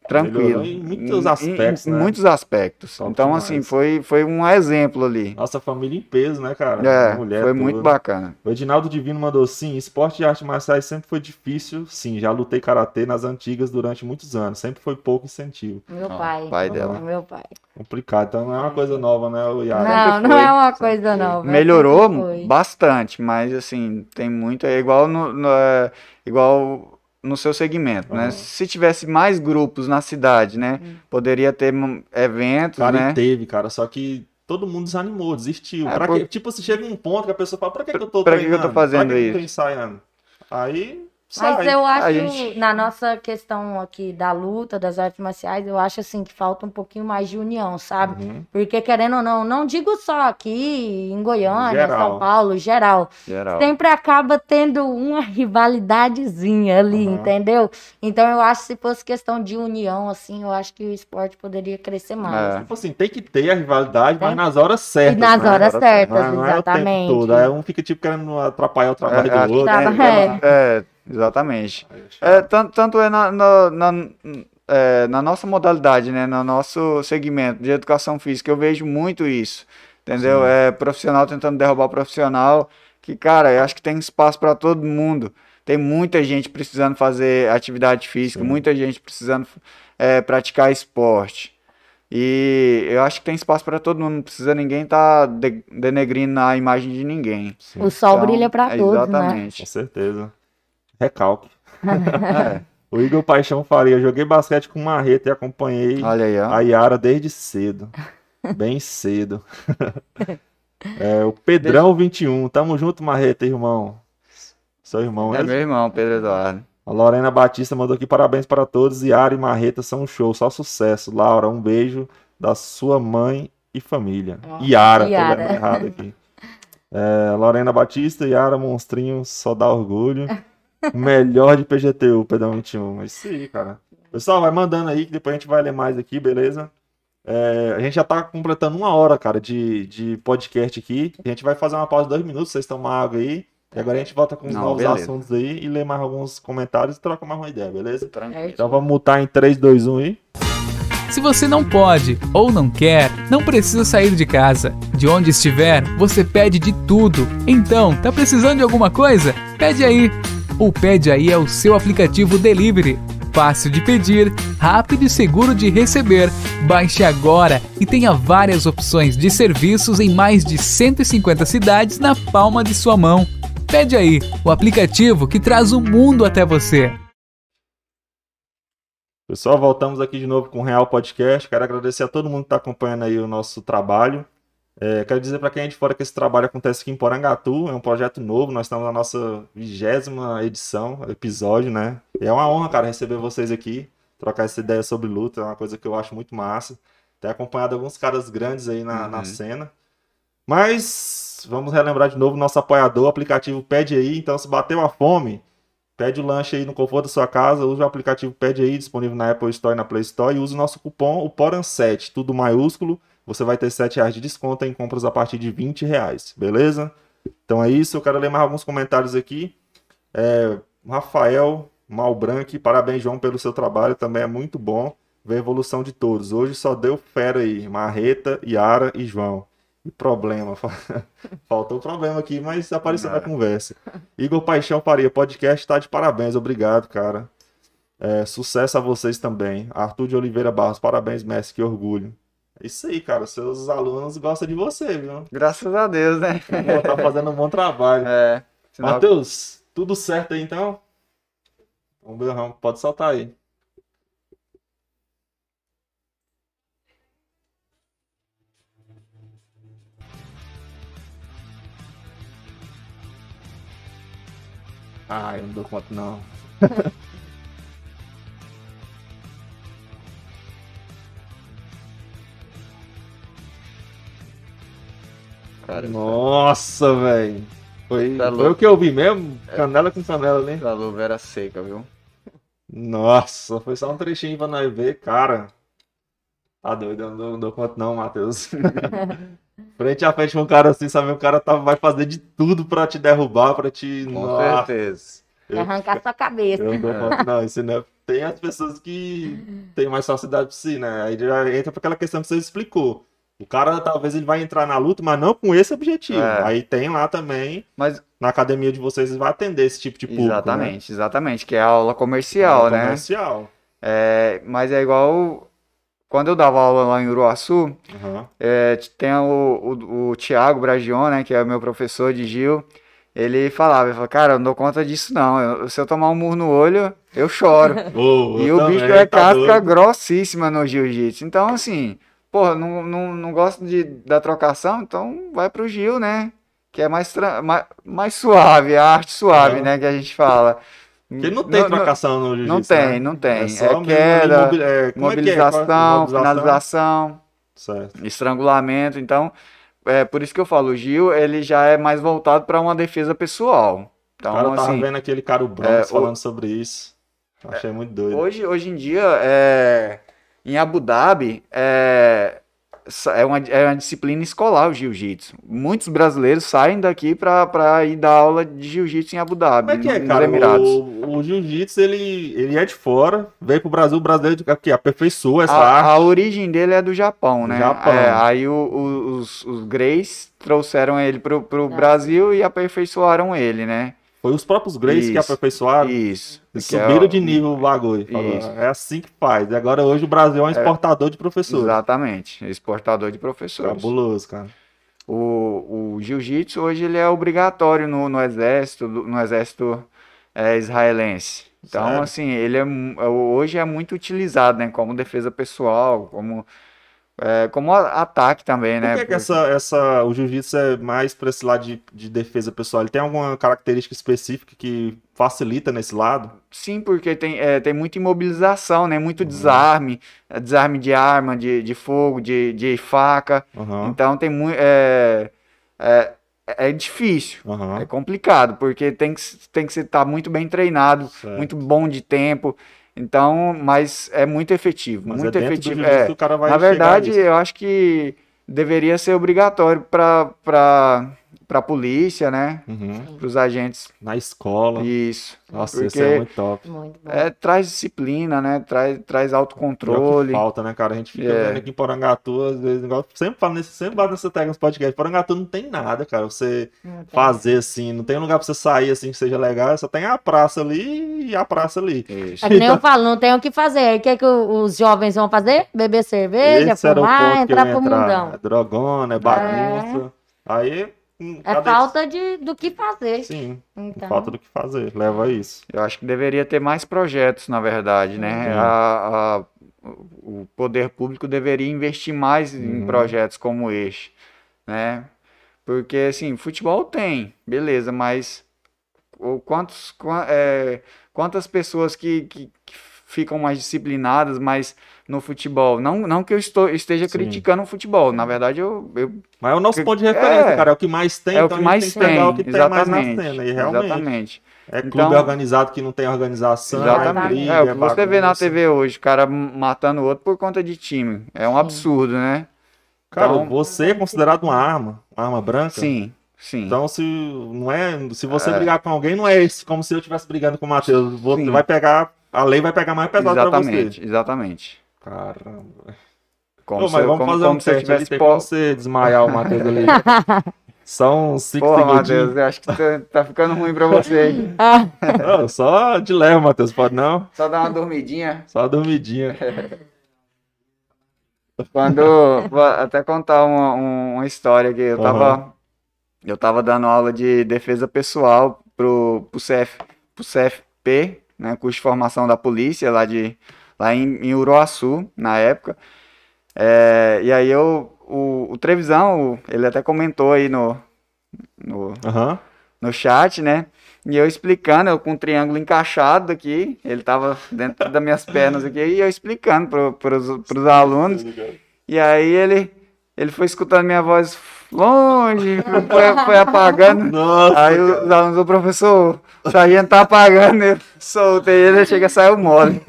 tranquilo. Melhorou em muitos aspectos, em né? muitos aspectos. Top então, demais. assim, foi, foi um exemplo ali. Nossa família em peso, né, cara? É, Mulher foi toda. muito bacana. O Edinaldo Divino mandou sim. Esporte de artes marciais sempre foi difícil. Sim, já lutei karatê nas antigas durante muitos anos. Sempre foi pouco incentivo. Meu Ó, pai. pai dela. Meu pai. Complicado. Então não é uma coisa nova, né, o Yara? Não, não é uma coisa nova. Melhorou sempre foi. bastante, mas assim, tem muito. É igual no, no- é igual no seu segmento, né? Aham. Se tivesse mais grupos na cidade, né? Hum. Poderia ter hum, eventos, Cara, né? teve, cara. Só que todo mundo desanimou, desistiu. É, por- quê? Tipo, se chega um ponto que a pessoa fala, pra que, que eu tô Pra que que eu tô treinando? fazendo pra que que eu tô isso? ensaiando? Aí, Mas eu acho, gente- na nossa questão aqui da luta, das artes marciais, eu acho assim que falta um pouquinho mais de união, sabe? Uhum. Porque querendo ou não, não digo só aqui em Goiânia, Geral. São Paulo, geral, Geral. sempre acaba tendo uma rivalidadezinha ali, Aham. entendeu? Então eu acho que se fosse questão de união, assim, eu acho que o esporte poderia crescer mais. É. Tipo assim, tem que ter a rivalidade, mas Tem. nas horas E certas. nas né? horas Não certas, Não é- não é o tempo exatamente. todo. Aí um fica tipo querendo atrapalhar o trabalho É, do outro. Tá, é, é. Exatamente. É, tanto, tanto é na, na, na- é, na nossa modalidade, né? No nosso segmento de educação física, eu vejo muito isso. Entendeu? Sim. É profissional tentando derrubar o profissional. Que, cara, eu acho que tem espaço para todo mundo. Tem muita gente precisando fazer atividade física, Sim. muita gente precisando é, praticar esporte. E eu acho que tem espaço para todo mundo. Não precisa ninguém estar denegrindo a imagem de ninguém. Sim, O sol Então, brilha pra é todos, né? com certeza. Recalque. É, O Igor Paixão Faria. Eu joguei basquete com Marreta e acompanhei olha aí, a Yara desde cedo. Bem cedo. É, o Pedrão 21. Tamo junto, Marreta, irmão. Seu irmão, É mesmo? meu irmão, Pedro Eduardo. A Lorena Batista mandou aqui parabéns para todos. Yara e Marreta são um show, só sucesso. Laura, um beijo da sua mãe e família. Ó, Yara, tô Yara. lendo errado aqui. É, Lorena Batista, Yara, monstrinho, só dá orgulho. O melhor de PGTU, Pedrão 21. É isso aí, cara. Pessoal, vai mandando aí que depois a gente vai ler mais aqui, beleza? É, a gente já tá completando uma hora, cara, de, de podcast aqui. A gente vai fazer uma pausa de dois minutos, vocês tomam água aí. E agora a gente volta com os Não, novos beleza. assuntos aí e lê mais alguns comentários e troca mais uma ideia, beleza? Tranquilo. Então vamos mutar em 3, 2, 1 aí. Se você não pode ou não quer, não precisa sair de casa. De onde estiver, você pede de tudo. Então, tá precisando de alguma coisa? Pede aí. O Pede Aí é o seu aplicativo delivery. Fácil de pedir, rápido e seguro de receber. Baixe agora e tenha várias opções de serviços em mais de 150 cidades na palma de sua mão. Pede aí, o aplicativo que traz o mundo até você. Pessoal, voltamos aqui de novo com o Real Podcast. Quero agradecer a todo mundo que está acompanhando aí o nosso trabalho. É, quero dizer para quem é de fora que esse trabalho acontece aqui em Porangatu, é um projeto novo, nós estamos na nossa vigésima edição, episódio, né? E é uma honra, cara, receber vocês aqui, trocar essa ideia sobre luta, é uma coisa que eu acho muito massa. Ter acompanhado alguns caras grandes aí na, uhum. na cena. Mas vamos relembrar de novo nosso apoiador, o aplicativo Pede Aí, então se bateu a fome, Pede o lanche aí no conforto da sua casa, usa o aplicativo Pede aí, disponível na Apple Store e na Play Store, e use o nosso cupom, o PORAN7, tudo maiúsculo. Você vai ter 7 reais de desconto em compras a partir de 20 reais, beleza? Então é isso, eu quero ler mais alguns comentários aqui. É, Rafael Malbranque, parabéns, João, pelo seu trabalho, também é muito bom ver a evolução de todos. Hoje só deu fera aí, Marreta, Yara e João problema. Faltou problema aqui, mas apareceu na conversa. Igor Paixão Faria, podcast tá de parabéns, obrigado, cara. É, sucesso a vocês também. Arthur de Oliveira Barros, parabéns, mestre, que orgulho. Isso aí, cara. Seus alunos gostam de você, viu? Graças a Deus, né? Pô, tá fazendo um bom trabalho. É. Senão... Matheus, tudo certo aí então? Vamos ver, pode soltar aí. Ah, eu não dou conta não. Cara, Nossa, velho. Foi, tá foi o que eu vi mesmo? É. Canela com canela, né? A luva era seca, viu? Nossa, foi só um trechinho pra nós ver, cara. Tá doido, eu não dou, não dou conta não, Matheus. frente a frente com um cara assim, sabe? O cara tá, vai fazer de tudo pra te derrubar, pra te. Com Nossa. certeza. Eu, arrancar sua cabeça. Eu não, não, isso não é... Tem as pessoas que têm mais facilidade por si, né? Aí já entra pra aquela questão que você explicou. O cara talvez ele vai entrar na luta, mas não com esse objetivo. É. Aí tem lá também, mas na academia de vocês vai atender esse tipo de público. Né? Exatamente, né? exatamente, que é a aula comercial, aula né? Comercial. É, mas é igual quando eu dava aula lá em Uruaçu, uhum. é, tem o, o, o Tiago Bragion, né, que é meu professor de Gil, ele falava, ele falava, cara, eu não dou conta disso não, eu, se eu tomar um murro no olho, eu choro. Oh, e eu o bicho é tá casca doido. grossíssima no jiu-jitsu, então assim, porra, não, não, não gosto de, da trocação, então vai pro Gil, né, que é mais, mais, mais suave, a arte suave, né, que a gente fala. Porque não tem trocação no jiu-jitsu. Não tem, né? não tem. É, é queda, é, mobilização, é é? finalização, certo. estrangulamento. Então, é por isso que eu falo, o Gil, ele já é mais voltado para uma defesa pessoal. Então, o cara tava assim, vendo aquele cara o Bronx é, falando o... sobre isso. Achei muito doido. Hoje, hoje em dia, é, em Abu Dhabi, é, é uma, é uma disciplina escolar o jiu-jitsu. Muitos brasileiros saem daqui para ir dar aula de jiu-jitsu em Abu Dhabi, Como é que é, cara? Emirados. O, o jiu-jitsu, ele, ele é de fora, veio pro Brasil, o brasileiro aqui, aperfeiçoou essa a, arte. A origem dele é do Japão, né? Japão. É, aí o, o, os, os Greys trouxeram ele pro, pro é. Brasil e aperfeiçoaram ele, né? Foi os próprios Greys isso, que aperfeiçoaram. Isso. E subiram é, de nível o bagulho. é assim que faz. E agora hoje o Brasil é um é. exportador é, de professores. Exatamente. Exportador de professores. Cabuloso, cara. O, o jiu-jitsu hoje ele é obrigatório no, no exército, no exército é, israelense. Então, Sério? assim, ele é, hoje é muito utilizado, né? Como defesa pessoal, como é, como ataque também, né? Por que, que essa, essa, o jiu-jitsu é mais para esse lado de, de defesa pessoal? Ele tem alguma característica específica que facilita nesse lado? Sim, porque tem, é, tem muita imobilização, né? Muito uhum. desarme, é, desarme de arma, de, de fogo, de, de faca. Uhum. Então tem muito. É, é, é difícil, uhum. é complicado, porque tem que, tem que estar tá muito bem treinado, certo. muito bom de tempo. Então, mas é muito efetivo, mas muito é efetivo. É. Na verdade, eu acho que deveria ser obrigatório para para a polícia, né? Uhum. Para os agentes. Na escola. Isso. Nossa, porque isso é muito top. Muito bom. É, traz disciplina, né? Traz, traz que autocontrole. falta, né, cara? A gente fica É. vendo aqui em Porangatu, às vezes, igual, sempre falo nesse, sempre bato nessa tecla nos podcasts. Porangatu não tem nada, cara. Você fazer assim, não tem lugar pra você sair assim que seja legal, só tem a praça ali e a praça ali. Isso. É que nem eu falo, não tem o que fazer. Aí O que, que o- os jovens vão fazer? Beber cerveja, Esse era o fumar, que entrar pro entrar. mundão. É drogona, é bagunça. Aí. Hum, É falta de, do que fazer. Sim, Então, falta do que fazer. Leva a isso. Eu acho que deveria ter mais projetos, na verdade, né? Uhum. A- a- o poder público deveria investir mais em Uhum. projetos como este, né? Porque, assim, futebol tem, beleza, mas quantos, qua- é, quantas pessoas que, que, que ficam mais disciplinadas, mais no futebol? Não, não que eu estou, esteja Sim. criticando o futebol, na verdade eu, eu Mas é o nosso ponto de referência, é. cara. É o que mais tem, é o então que a gente mais tem que pegar tem, o que tem mais na exatamente, cena. E realmente. exatamente. É clube Então- organizado que não tem organização. Exatamente. briga, É, o que você vê na. TV hoje, o cara matando o outro por conta de time. É um absurdo, né? Cara, Então- você é considerado uma arma, uma arma branca. Sim, sim. Então, se não é, se você É. brigar com alguém, não é isso, como se eu estivesse brigando com o Matheus. Vai pegar, a lei vai pegar mais pesado pra exatamente, você. exatamente. Caramba. Como Ô, se, mas vamos como, fazer como um se eu tivesse como você desmaiar o Matheus ali. São cinco Porra. Matheus, eu acho que tá, tá ficando ruim pra você. hein? Não, só de leve, Matheus, pode não? Só dar uma dormidinha. Só uma dormidinha. Quando. Vou até contar uma, um- uma história que eu tava. Eu tava dando aula de defesa pessoal pro, pro, CF, pro CFP, né? Curso de formação da polícia, lá, de, lá em, em Uruaçu, na época. É, e aí eu. O, o Trevisão, ele até comentou aí no, no, Aham. no chat, né? E eu explicando, eu com o triângulo encaixado aqui, ele tava dentro das minhas pernas aqui, e eu explicando pro, pros, pros alunos. E aí ele, ele foi escutando minha voz longe, foi, foi apagando. Nossa, Aí cara. os alunos, o professor, o sargento tá apagando, eu soltei ele, chega e saiu mole.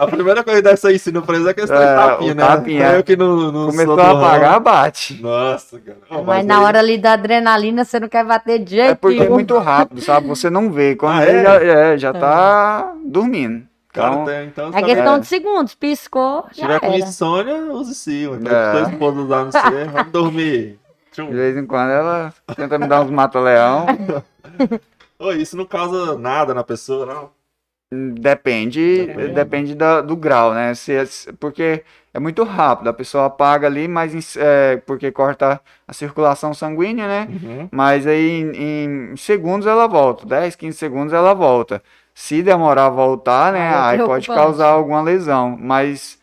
A primeira coisa dessa ensino preso é a questão É, de tapinha, o né? tapinha. Eu que não, não Começou sou a ramo. apagar, bate. Nossa, cara. Ó, mas na aí- hora ali da adrenalina, você não quer bater de jeito É porque é muito rápido, sabe? Você não vê. Quando Ah, é? já, é, já tá dormindo. Cara, Então, então, É questão vendo? de segundos, piscou, Se já tiver com era. insônia, use sim. Então, É. tua esposa usar no você, vamos dormir. De vez em quando ela tenta me dar uns mata-leão. Ô, isso não causa nada na pessoa, não? Depende, Depende. depende da- do grau, né? Se, se- porque é muito rápido, a pessoa apaga ali, mas em- é, porque corta a circulação sanguínea, né? Uhum. Mas aí em, em segundos ela volta, 10, 15 segundos ela volta. Se demorar a voltar, né? Aí é Aí pode causar alguma lesão, mas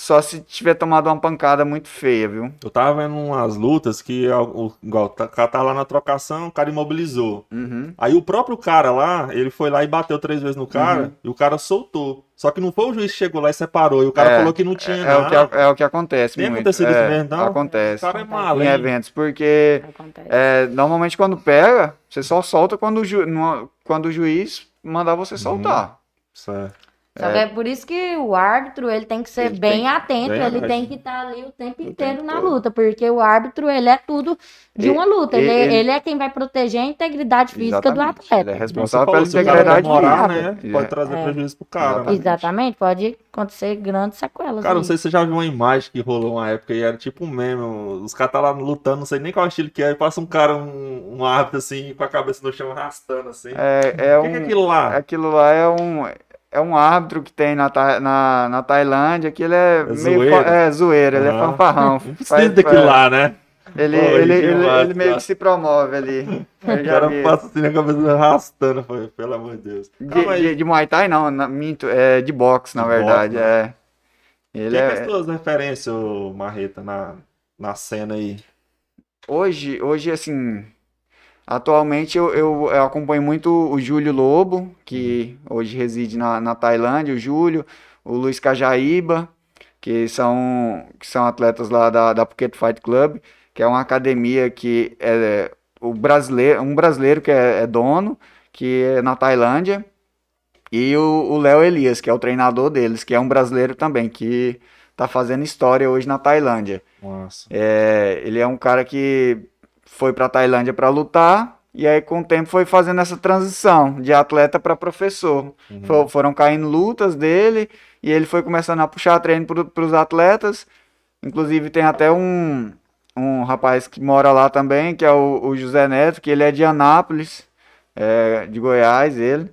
só se tiver tomado uma pancada muito feia, viu? Eu tava vendo umas lutas que, o, tá- o cara tá lá na trocação, o cara imobilizou. Uhum. Aí o próprio cara lá, ele foi lá e bateu três vezes no cara, Uhum. e o cara soltou. Só que não foi o juiz que chegou lá e separou, e o cara É, falou que não tinha É, o que, nada. é o que acontece Tem muito. acontecido isso É, mesmo, não? Acontece. O cara é Em malo, hein? eventos, porque Acontece. é, normalmente quando pega, você só solta quando o, ju- no- quando o juiz mandar você Uhum. soltar. Certo. Só que é por isso que o árbitro ele tem que ser Ele bem tem- atento, bem ele tem que estar ali o tempo inteiro tempo na todo. luta, porque o árbitro ele é tudo de E- uma luta, ele, ele- ele é quem vai proteger a integridade física do Exatamente. atleta. Ele é responsável pela se o cara integridade demorar, física. né? Pode trazer É. prejuízo pro cara. né? Exatamente. Exatamente, pode acontecer grandes sequelas. Cara, não aí. sei se você já viu uma imagem que rolou uma época e era tipo um meme. Os caras tá lá lutando, não sei nem qual estilo que é, e passa um cara, um, um árbitro assim, com a cabeça no chão arrastando assim. É, é o que, que é um, aquilo lá? aquilo lá é um, é um árbitro que tem na, na, na Tailândia, que ele é, meio zoeiro. é zoeiro, ele é Aham. fanfarrão. Não precisa daquilo é, lá, né? Ele, Pô, ele, ele, massa, ele meio cara. que se promove ali. O cara vi. passa assim na cabeça arrastando, foi, pelo amor de Deus. De, de, de Muay Thai não, na- minto, é de boxe, na De verdade. boxe, é. Ele Quem que é as é, tuas referências, Marreta, na, na cena aí? hoje, hoje, assim, atualmente eu, eu, eu acompanho muito o Júlio Lobo, que hoje reside na, na Tailândia, o Júlio, o Luiz Cajaíba, que são, que são atletas lá da, da Phuket Fight Club, que é uma academia que é o brasileiro, um brasileiro que é, é dono, que é na Tailândia, e o o Léo Elias, que é o treinador deles, que é um brasileiro também, que tá fazendo história hoje na Tailândia. Nossa. É, ele é um cara que foi para Tailândia para lutar e aí com o tempo foi fazendo essa transição de atleta para professor. Uhum. For- foram caindo lutas dele e ele foi começando a puxar treino para os atletas. Inclusive tem até um, um rapaz que mora lá também, que é o, o José Neto, que ele é de Anápolis, é, de Goiás, ele.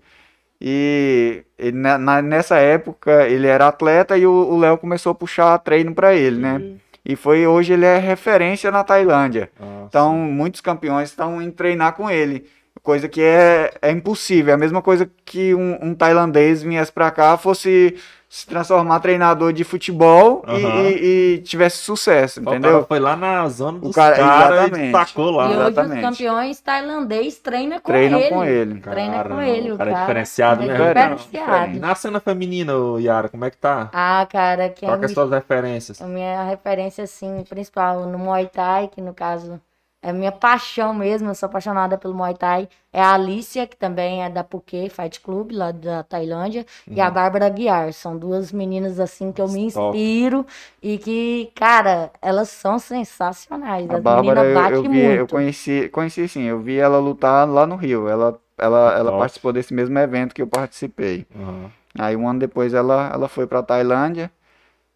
E ele, na- nessa época ele era atleta e o Léo começou a puxar treino para ele, né? E foi hoje ele é referência na Tailândia. Ah, Então, muitos campeões estão indo treinar com ele. Coisa que é, é impossível. É a mesma coisa que um, um tailandês viesse pra cá, fosse se transformar treinador de futebol e- Aham. e, e tivesse sucesso, O cara entendeu? foi lá na zona dos cara- caras e exatamente. tacou lá. E hoje os exatamente. campeões tailandês treinam com Treinam ele. com ele. Treina com ele. o cara é diferenciado é mesmo. Diferenciado. E na cena feminina, Yara, como é que tá? Ah, cara, quem Qual que é as suas referências? A minha referência, assim, principal no Muay Thai, que no caso é a minha paixão mesmo, eu sou apaixonada pelo Muay Thai, é a Alicia, que também é da Phuket Fight Club, lá da Tailândia, e a Bárbara Guiar. São duas meninas, assim, que eu me Top. inspiro e que, cara, elas são sensacionais. A As Bárbara, meninas eu, batem eu vi, muito. eu conheci, conheci sim, eu vi ela lutar lá no Rio. Ela, ela, ela Top. participou desse mesmo evento que eu participei. Aham. Aí um ano depois ela, ela foi pra Tailândia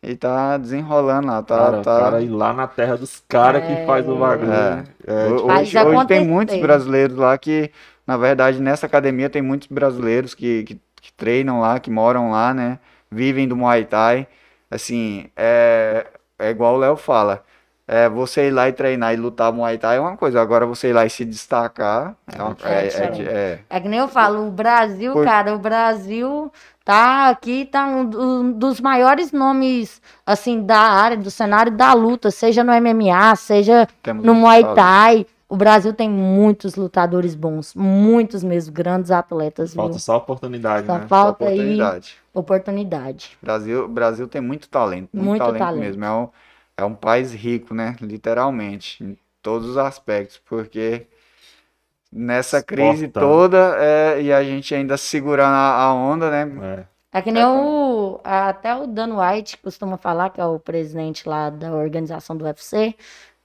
e tá desenrolando lá. Tá, Cara, tá... o cara ir lá na terra dos caras que faz o bagulho. É. É, tipo, Faz Hoje, hoje tem muitos brasileiros lá que, na verdade, nessa academia tem muitos brasileiros que, que, que treinam lá, que moram lá, né? Vivem do Muay Thai. Assim, é, é igual o Léo fala. É, você ir lá e treinar e lutar Muay Thai é uma coisa. Agora você ir lá e se destacar é, uma- É é- é de- é- É que nem eu falo, o Brasil, Por- cara, o Brasil tá aqui, tá um, do- dos maiores nomes, assim, da área, do cenário da luta, seja no MMA, seja temos no Muay. Thai. O Brasil tem muitos lutadores bons, muitos mesmo, grandes atletas, viu? falta só oportunidade, Só né? falta aí Oportunidade. oportunidade. Brasil, Brasil tem muito talento, muito, Muito talento, talento. mesmo. É um, é um país rico, né? Literalmente, em todos os aspectos, porque nessa crise toda é, e a gente ainda segurando a, a onda, né? É. É que nem o. Até o Dan White costuma falar, que é o presidente lá da organização do UFC,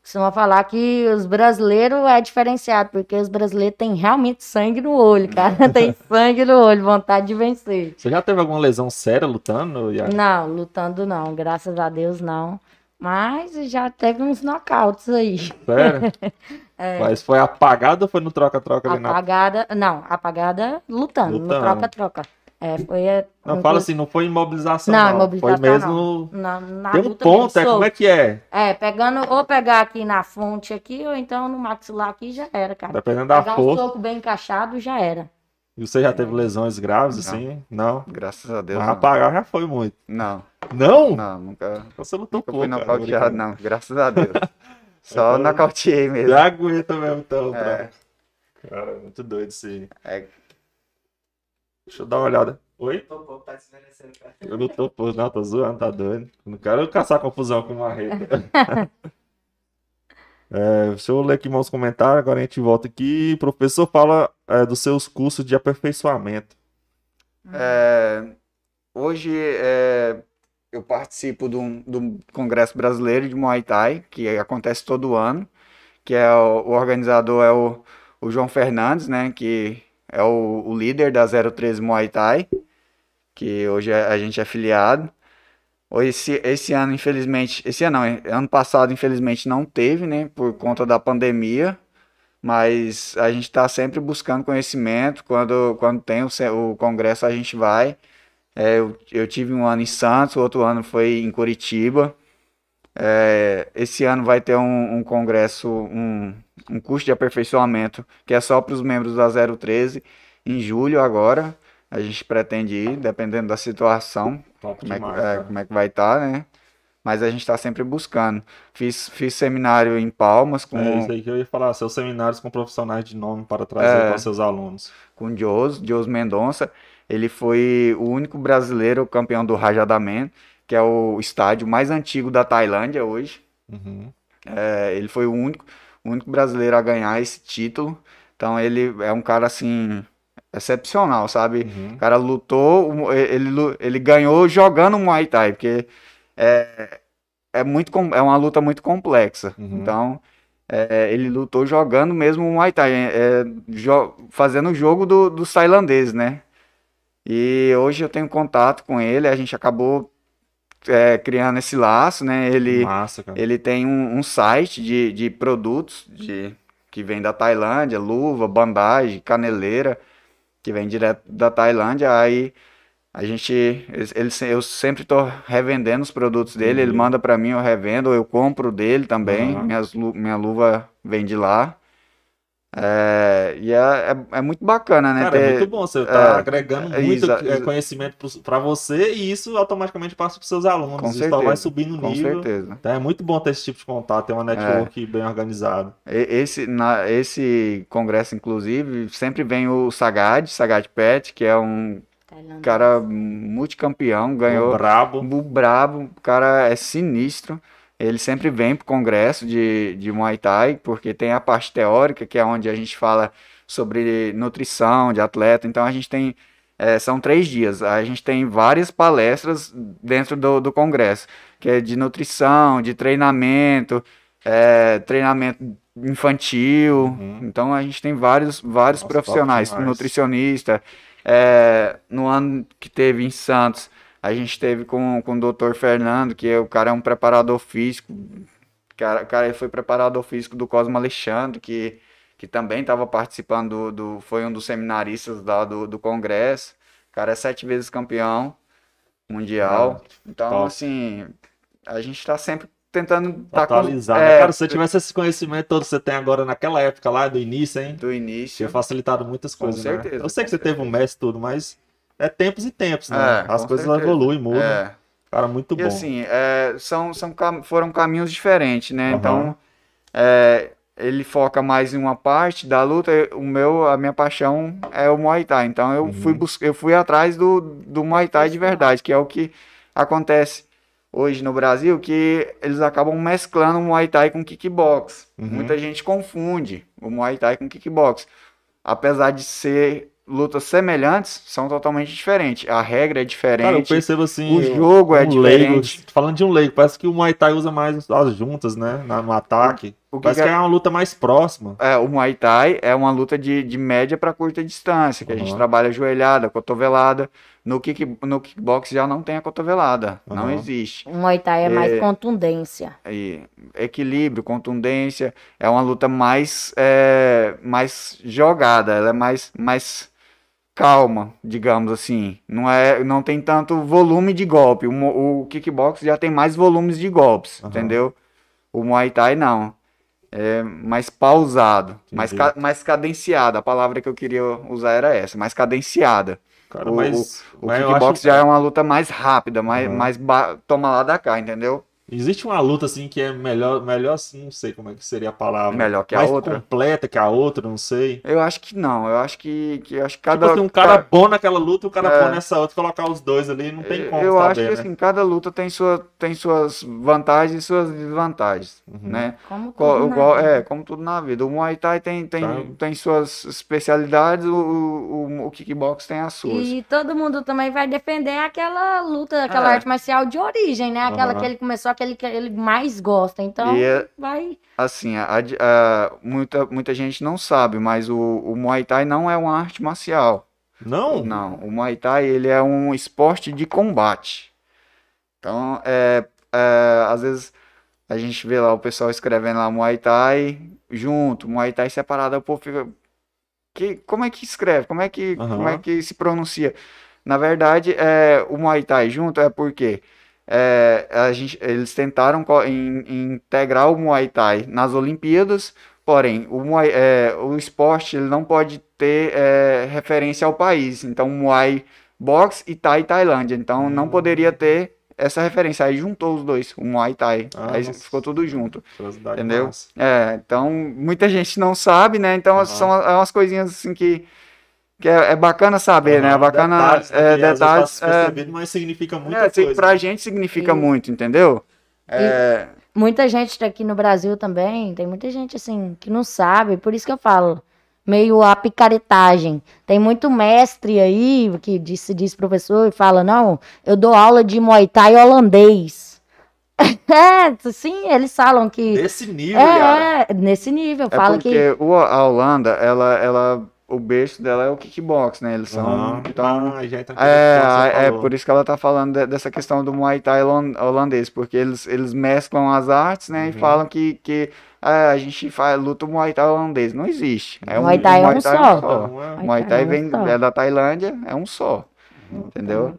costuma falar que os brasileiros é diferenciado, porque os brasileiros têm realmente sangue no olho, cara. Tem sangue no olho, vontade de vencer. Você já teve alguma lesão séria lutando, Yara? Não, lutando não, graças a Deus não. Mas já teve uns knockouts aí. Sério? Mas foi apagado ou foi no troca-troca na... Apagada. Não, apagada lutando, no Lutando. troca-troca. É, foi. é, Não, fala assim, não foi imobilização, Não, não. imobilização Foi mesmo... Na, na Tem um ponto, mesmo, é como é que é? É, pegando, ou pegar aqui na fonte aqui, ou então no maxilar aqui já era, cara. Dependendo da Pegar o força. soco bem encaixado já era. E você já teve lesões graves, Não. assim? Não. Graças a Deus. Mas não. apagar já foi muito. Não, Não? não, nunca, Você lutou nunca pouco, fui nocauteado, não. Graças a Deus. Só Então- nocauteei mesmo. Já aguenta mesmo, então. É. Pra... Cara, muito doido isso aí. É. Deixa eu dar uma olhada. Oi? Eu não tô, pô, não, tô zoando, tá doido. Não quero caçar confusão com uma rede. É, deixa eu ler aqui mais uns comentários, agora a gente volta aqui. O professor fala é, dos seus cursos de aperfeiçoamento. É, hoje é, eu participo de um, de um Congresso Brasileiro de Muay Thai, que acontece todo ano, que é o, o organizador é o, o João Fernandes, né, que é o, o líder da 013 Muay Thai, que hoje é- a gente é afiliado. Esse, esse ano, infelizmente, esse ano não, é- ano passado, infelizmente, não teve, né, por conta da pandemia, mas a gente está sempre buscando conhecimento. Quando, quando tem o, o congresso, a gente vai. É, eu, eu tive um ano em Santos, outro ano foi em Curitiba. É, esse ano vai ter um, um congresso, um, um curso de aperfeiçoamento que é só para os membros da 013 em julho agora. A gente pretende ir, dependendo da situação, Top como é, que- demais, é, cara. como é que vai estar, né? Mas a gente está sempre buscando. Fiz, fiz seminário em Palmas com, É isso aí que eu ia falar, seus seminários com profissionais de nome para trazer É. para seus alunos. com o Joes, Joes Mendonça. Ele foi o único brasileiro campeão do Rajadaman, que é o estádio mais antigo da Tailândia hoje. Uhum. É, ele foi o único, o único brasileiro a ganhar esse título. Então ele é um cara assim excepcional, sabe? Uhum. O cara lutou, ele, ele ganhou jogando Muay Thai, porque é, é muito é uma luta muito complexa. Uhum. Então é, ele lutou jogando mesmo o Muay Thai, é, é, jo fazendo o jogo do, dos tailandeses, né? E hoje eu tenho contato com ele, a gente acabou é, criando esse laço, né? Ele, Massa, ele tem um, um site de, de produtos de, que vem da Tailândia, luva, bandagem, caneleira, que vem direto da Tailândia. Aí a gente, ele, eu sempre tô revendendo os produtos dele, ele Uhum. manda para mim, eu revendo, eu compro dele também, Uhum. minhas, minha luva vem de lá. É, e é, é, é muito bacana, né? Cara, é ter- muito bom. Você tá é, agregando é, muito exa- é, exa- conhecimento pro- pra você e isso automaticamente passa pros seus alunos. Com isso certeza, vai subindo o com nível. certeza. Então é muito bom ter esse tipo de contato, ter uma network bem organizada. Esse, na, esse congresso, inclusive, sempre vem o Sagad, Sagad Pet, que é um Tailândia. cara multicampeão, ganhou O brabo. o brabo, o cara é sinistro. Ele sempre vem pro congresso de, de Muay Thai, porque tem a parte teórica, que é onde a gente fala sobre nutrição de atleta. Então a gente tem, é, são três dias. A gente tem várias palestras dentro do, do congresso, que é de nutrição, de treinamento, é, treinamento infantil. Uhum. Então a gente tem vários, vários Nossa, profissionais, nutricionista. É, no ano que teve em Santos, a gente teve com, com o Dr. Fernando, que é, o cara é um preparador físico. O cara, o cara foi preparador físico do Cosmo Alexandre, que, que também estava participando do, do- Foi um dos seminaristas lá do, do congresso. O cara é sete vezes campeão mundial. Então, top. assim, a gente está sempre tentando tá com- Atualizar. é, né? Cara, se você tivesse esse conhecimento todo que você tem agora naquela época lá do início, hein? do início. Tinha facilitado muitas Com coisas, né? certeza, Eu sei que com você teve um mestre e tudo, mas é tempos e tempos, né? É, As coisas certeza. evoluem, mudam. É. Cara, muito E bom. assim, é, são, são, foram caminhos diferentes, né? Aham. Então, é, ele foca mais em uma parte da luta. O meu, a minha paixão é o Muay Thai. Então, eu fui Uhum. bus eu fui atrás do, do Muay Thai de verdade, que é o que acontece hoje no Brasil, que eles acabam mesclando o Muay Thai com kickbox. Uhum. Muita gente confunde o Muay Thai com kickbox. Apesar de ser lutas semelhantes, são totalmente diferentes. A regra é diferente. Cara, eu percebo assim. o jogo é um leigo, diferente. falando de um leigo, parece que o Muay Thai usa mais as juntas, né? No ataque. O que parece que que é- é uma luta mais próxima. É, o Muay Thai é uma luta de, de média para curta distância, que a gente trabalha joelhada, cotovelada. No, kick, no kickbox já não tem a cotovelada, não Aham. existe. O Muay Thai é mais É. contundência. E equilíbrio, contundência, é uma luta mais, é, mais jogada, ela é mais, mais calma, digamos assim. Não, é, não tem tanto volume de golpe. O, o kickbox já tem mais volumes de golpes, Aham. entendeu? O Muay Thai não. É mais pausado, mais, ca- mais cadenciado. A palavra que eu queria usar era essa, mais cadenciada. Cara, O- mas, O mas eu kickbox já é uma luta mais rápida, mais, Aham. mais toma lá da cá, entendeu? Existe uma luta assim que é melhor, melhor assim, não sei como é que seria a palavra. Melhor que a mais outra? completa que a outra, não sei. Eu acho que não, eu acho que, que eu acho que cada, tipo assim, um cara ca- bom naquela luta e o cara É. bom nessa outra, colocar os dois ali, não tem como eu saber, acho que né? assim, cada luta tem, sua, tem suas vantagens e suas desvantagens, Uhum. né? Como Co- tudo vida. é, como tudo na vida. O Muay Thai tem, tem, Tá. tem suas especialidades, o, o, o kickbox tem as suas. E todo mundo também vai defender aquela luta, aquela É. arte marcial de origem, né? Aquela Aham. que ele começou, aquele que ele mais gosta. Então, E é- vai. Assim, a- a- muita, muita gente não sabe, mas o, o Muay Thai não é uma arte marcial. Não? Não, o Muay Thai ele é um esporte de combate. Então, é, é, às vezes a gente vê lá o pessoal escrevendo lá Muay Thai junto, Muay Thai separado, o povo fica. Que, como é que escreve? Como é que, Aham. como é que se pronuncia? Na verdade, é, o Muay Thai junto é porque é, a gente, eles tentaram in- integrar o Muay Thai nas Olimpíadas, porém, o, Muay, é, o esporte ele não pode ter é, referência ao país. Então, Muay Box e Thai Tailândia. Então, não Hum. poderia ter essa referência. Aí juntou os dois, o Muay Thai. Ah, Aí nossa. ficou tudo junto. Entendeu? massa. É, então, muita gente não sabe, né? Então, Aham. são é umas coisinhas assim que, que é, é bacana saber, né? É bacana detalhes, né, é, detalhes. é, mas significa muita é, assim, coisa. pra gente significa E- muito, entendeu? É, Muita gente aqui no Brasil também, tem muita gente assim que não sabe, por isso que eu falo, meio a picaretagem. Tem muito mestre aí que diz, se diz professor e fala: "Não, eu dou aula de Muay Thai holandês". é, sim, eles falam que. Nesse nível. É, é, nesse nível. É Fala porque que. o- a Holanda, ela, ela, o berço dela é o kickbox, né? Eles são. Ah, então, ah, já É, você é falou. por isso que ela tá falando de- dessa questão do Muay Thai holan- holandês, porque eles, eles mesclam as artes, né, e Uhum. falam que, que ah, a gente faz, luta o Muay Thai holandês. Não existe. É Muay Thai é um só. Não é- O Muay Thai é um vem, só. é da Tailândia, é um só. Entendeu?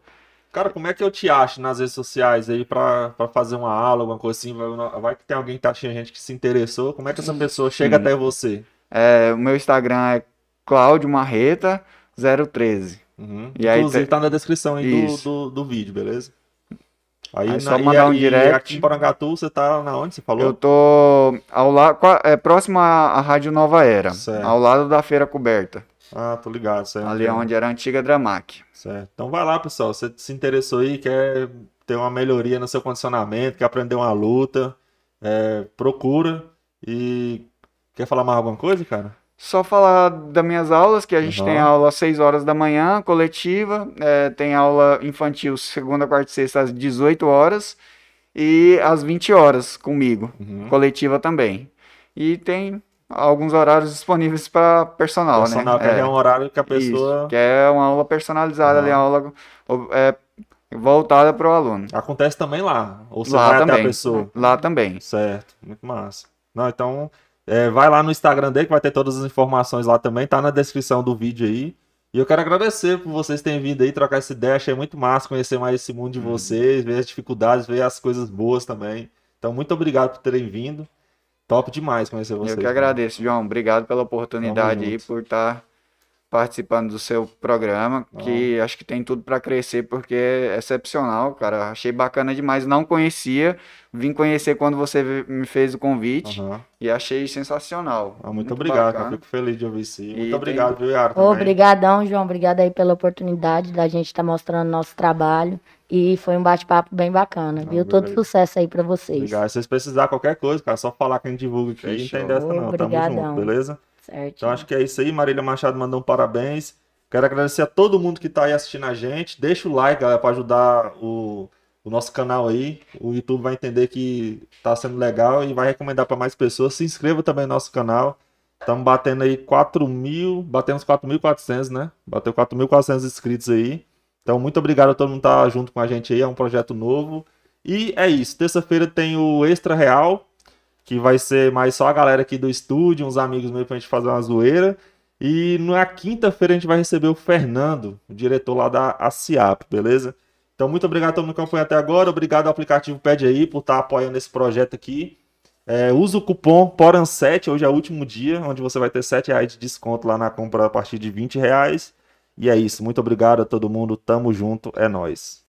Cara, como é que eu te acho nas redes sociais aí pra, pra fazer uma aula, alguma coisa assim? Vai, vai que tem alguém que tá achando gente que se interessou. Como é que essa pessoa chega até você? É, o meu Instagram é Cláudio Marreta 013. Uhum. E aí Inclusive te- tá na descrição aí do, do, do vídeo, beleza? Aí, Aí na, só e mandar um aí, direct. aqui em Porangatu, você tá na onde? Você falou? Eu tô ao lado, é, próximo à, à Rádio Nova Era, Certo. ao lado da Feira Coberta, Ah, tô ligado. Certo. ali onde era a antiga Dramac. Certo. Então vai lá, pessoal. Você se interessou aí, quer ter uma melhoria no seu condicionamento, quer aprender uma luta, é, procura. E quer falar mais alguma coisa, cara? Só falar das minhas aulas, que a gente Uhum. tem aula às 6 horas da manhã, coletiva, é, tem aula infantil segunda, quarta e sexta às 18 horas e às 20 horas comigo, Uhum. coletiva também. E tem alguns horários disponíveis para personal, Personal, né? que é um horário que a pessoa. Isso, que é uma aula personalizada ali, Uhum. uma aula é, voltada para o aluno. Acontece também lá. Ou você Lá vai até a também. pessoa. Lá também. Certo, muito massa. Não, então, é, vai lá no Instagram dele que vai ter todas as informações lá também, tá na descrição do vídeo aí. E eu quero agradecer por vocês terem vindo aí trocar essa ideia, achei muito massa conhecer mais esse mundo de Uhum. vocês, ver as dificuldades, ver as coisas boas também. Então, muito obrigado por terem vindo. Top demais conhecer vocês. Eu que agradeço, João. Obrigado pela oportunidade aí, por estar participando do seu programa, que acho que tem tudo para crescer, porque é excepcional, cara. Achei bacana demais. Não conhecia, vim conhecer quando você me fez o convite Aham. e achei sensacional. Ah, muito, obrigado, cara. bacana. Fico feliz de ouvir isso. aí. E Muito tem- obrigado, viu, Yara? Obrigadão, João. Obrigado aí pela oportunidade da gente estar mostrando nosso trabalho. E foi um bate-papo bem bacana, Ah, viu? Todo sucesso aí pra vocês. Obrigado. Se vocês precisarem qualquer coisa, cara, só falar que a gente divulga aqui. Fechou. Não tem dessa não. Tamo Obrigadão. junto, beleza? Certo. Então acho que é isso aí. Marília Machado mandou um parabéns. Quero agradecer a todo mundo que tá aí assistindo a gente. Deixa o like, galera, para ajudar o, o nosso canal aí. O YouTube vai entender que tá sendo legal e vai recomendar para mais pessoas. Se inscreva também no nosso canal. Estamos batendo aí 4 mil, batemos 4.400, né? Bateu 4.400 inscritos aí. Então, muito obrigado a todo mundo que tá junto com a gente aí. É um projeto novo. E é isso. Terça-feira tem o Extra Real, que vai ser mais só a galera aqui do estúdio, uns amigos meus pra gente fazer uma zoeira. E na quinta-feira a gente vai receber o Fernando, o diretor lá da ACIAP, beleza? Então, muito obrigado a todo mundo que acompanhou até agora. Obrigado ao aplicativo Pede Aí por estar apoiando esse projeto aqui. É, usa o cupom PORAN7, hoje é o último dia, onde você vai ter 7 reais de desconto lá na compra a partir de 20 reais. E é isso. Muito obrigado a todo mundo. Tamo junto. É nóis.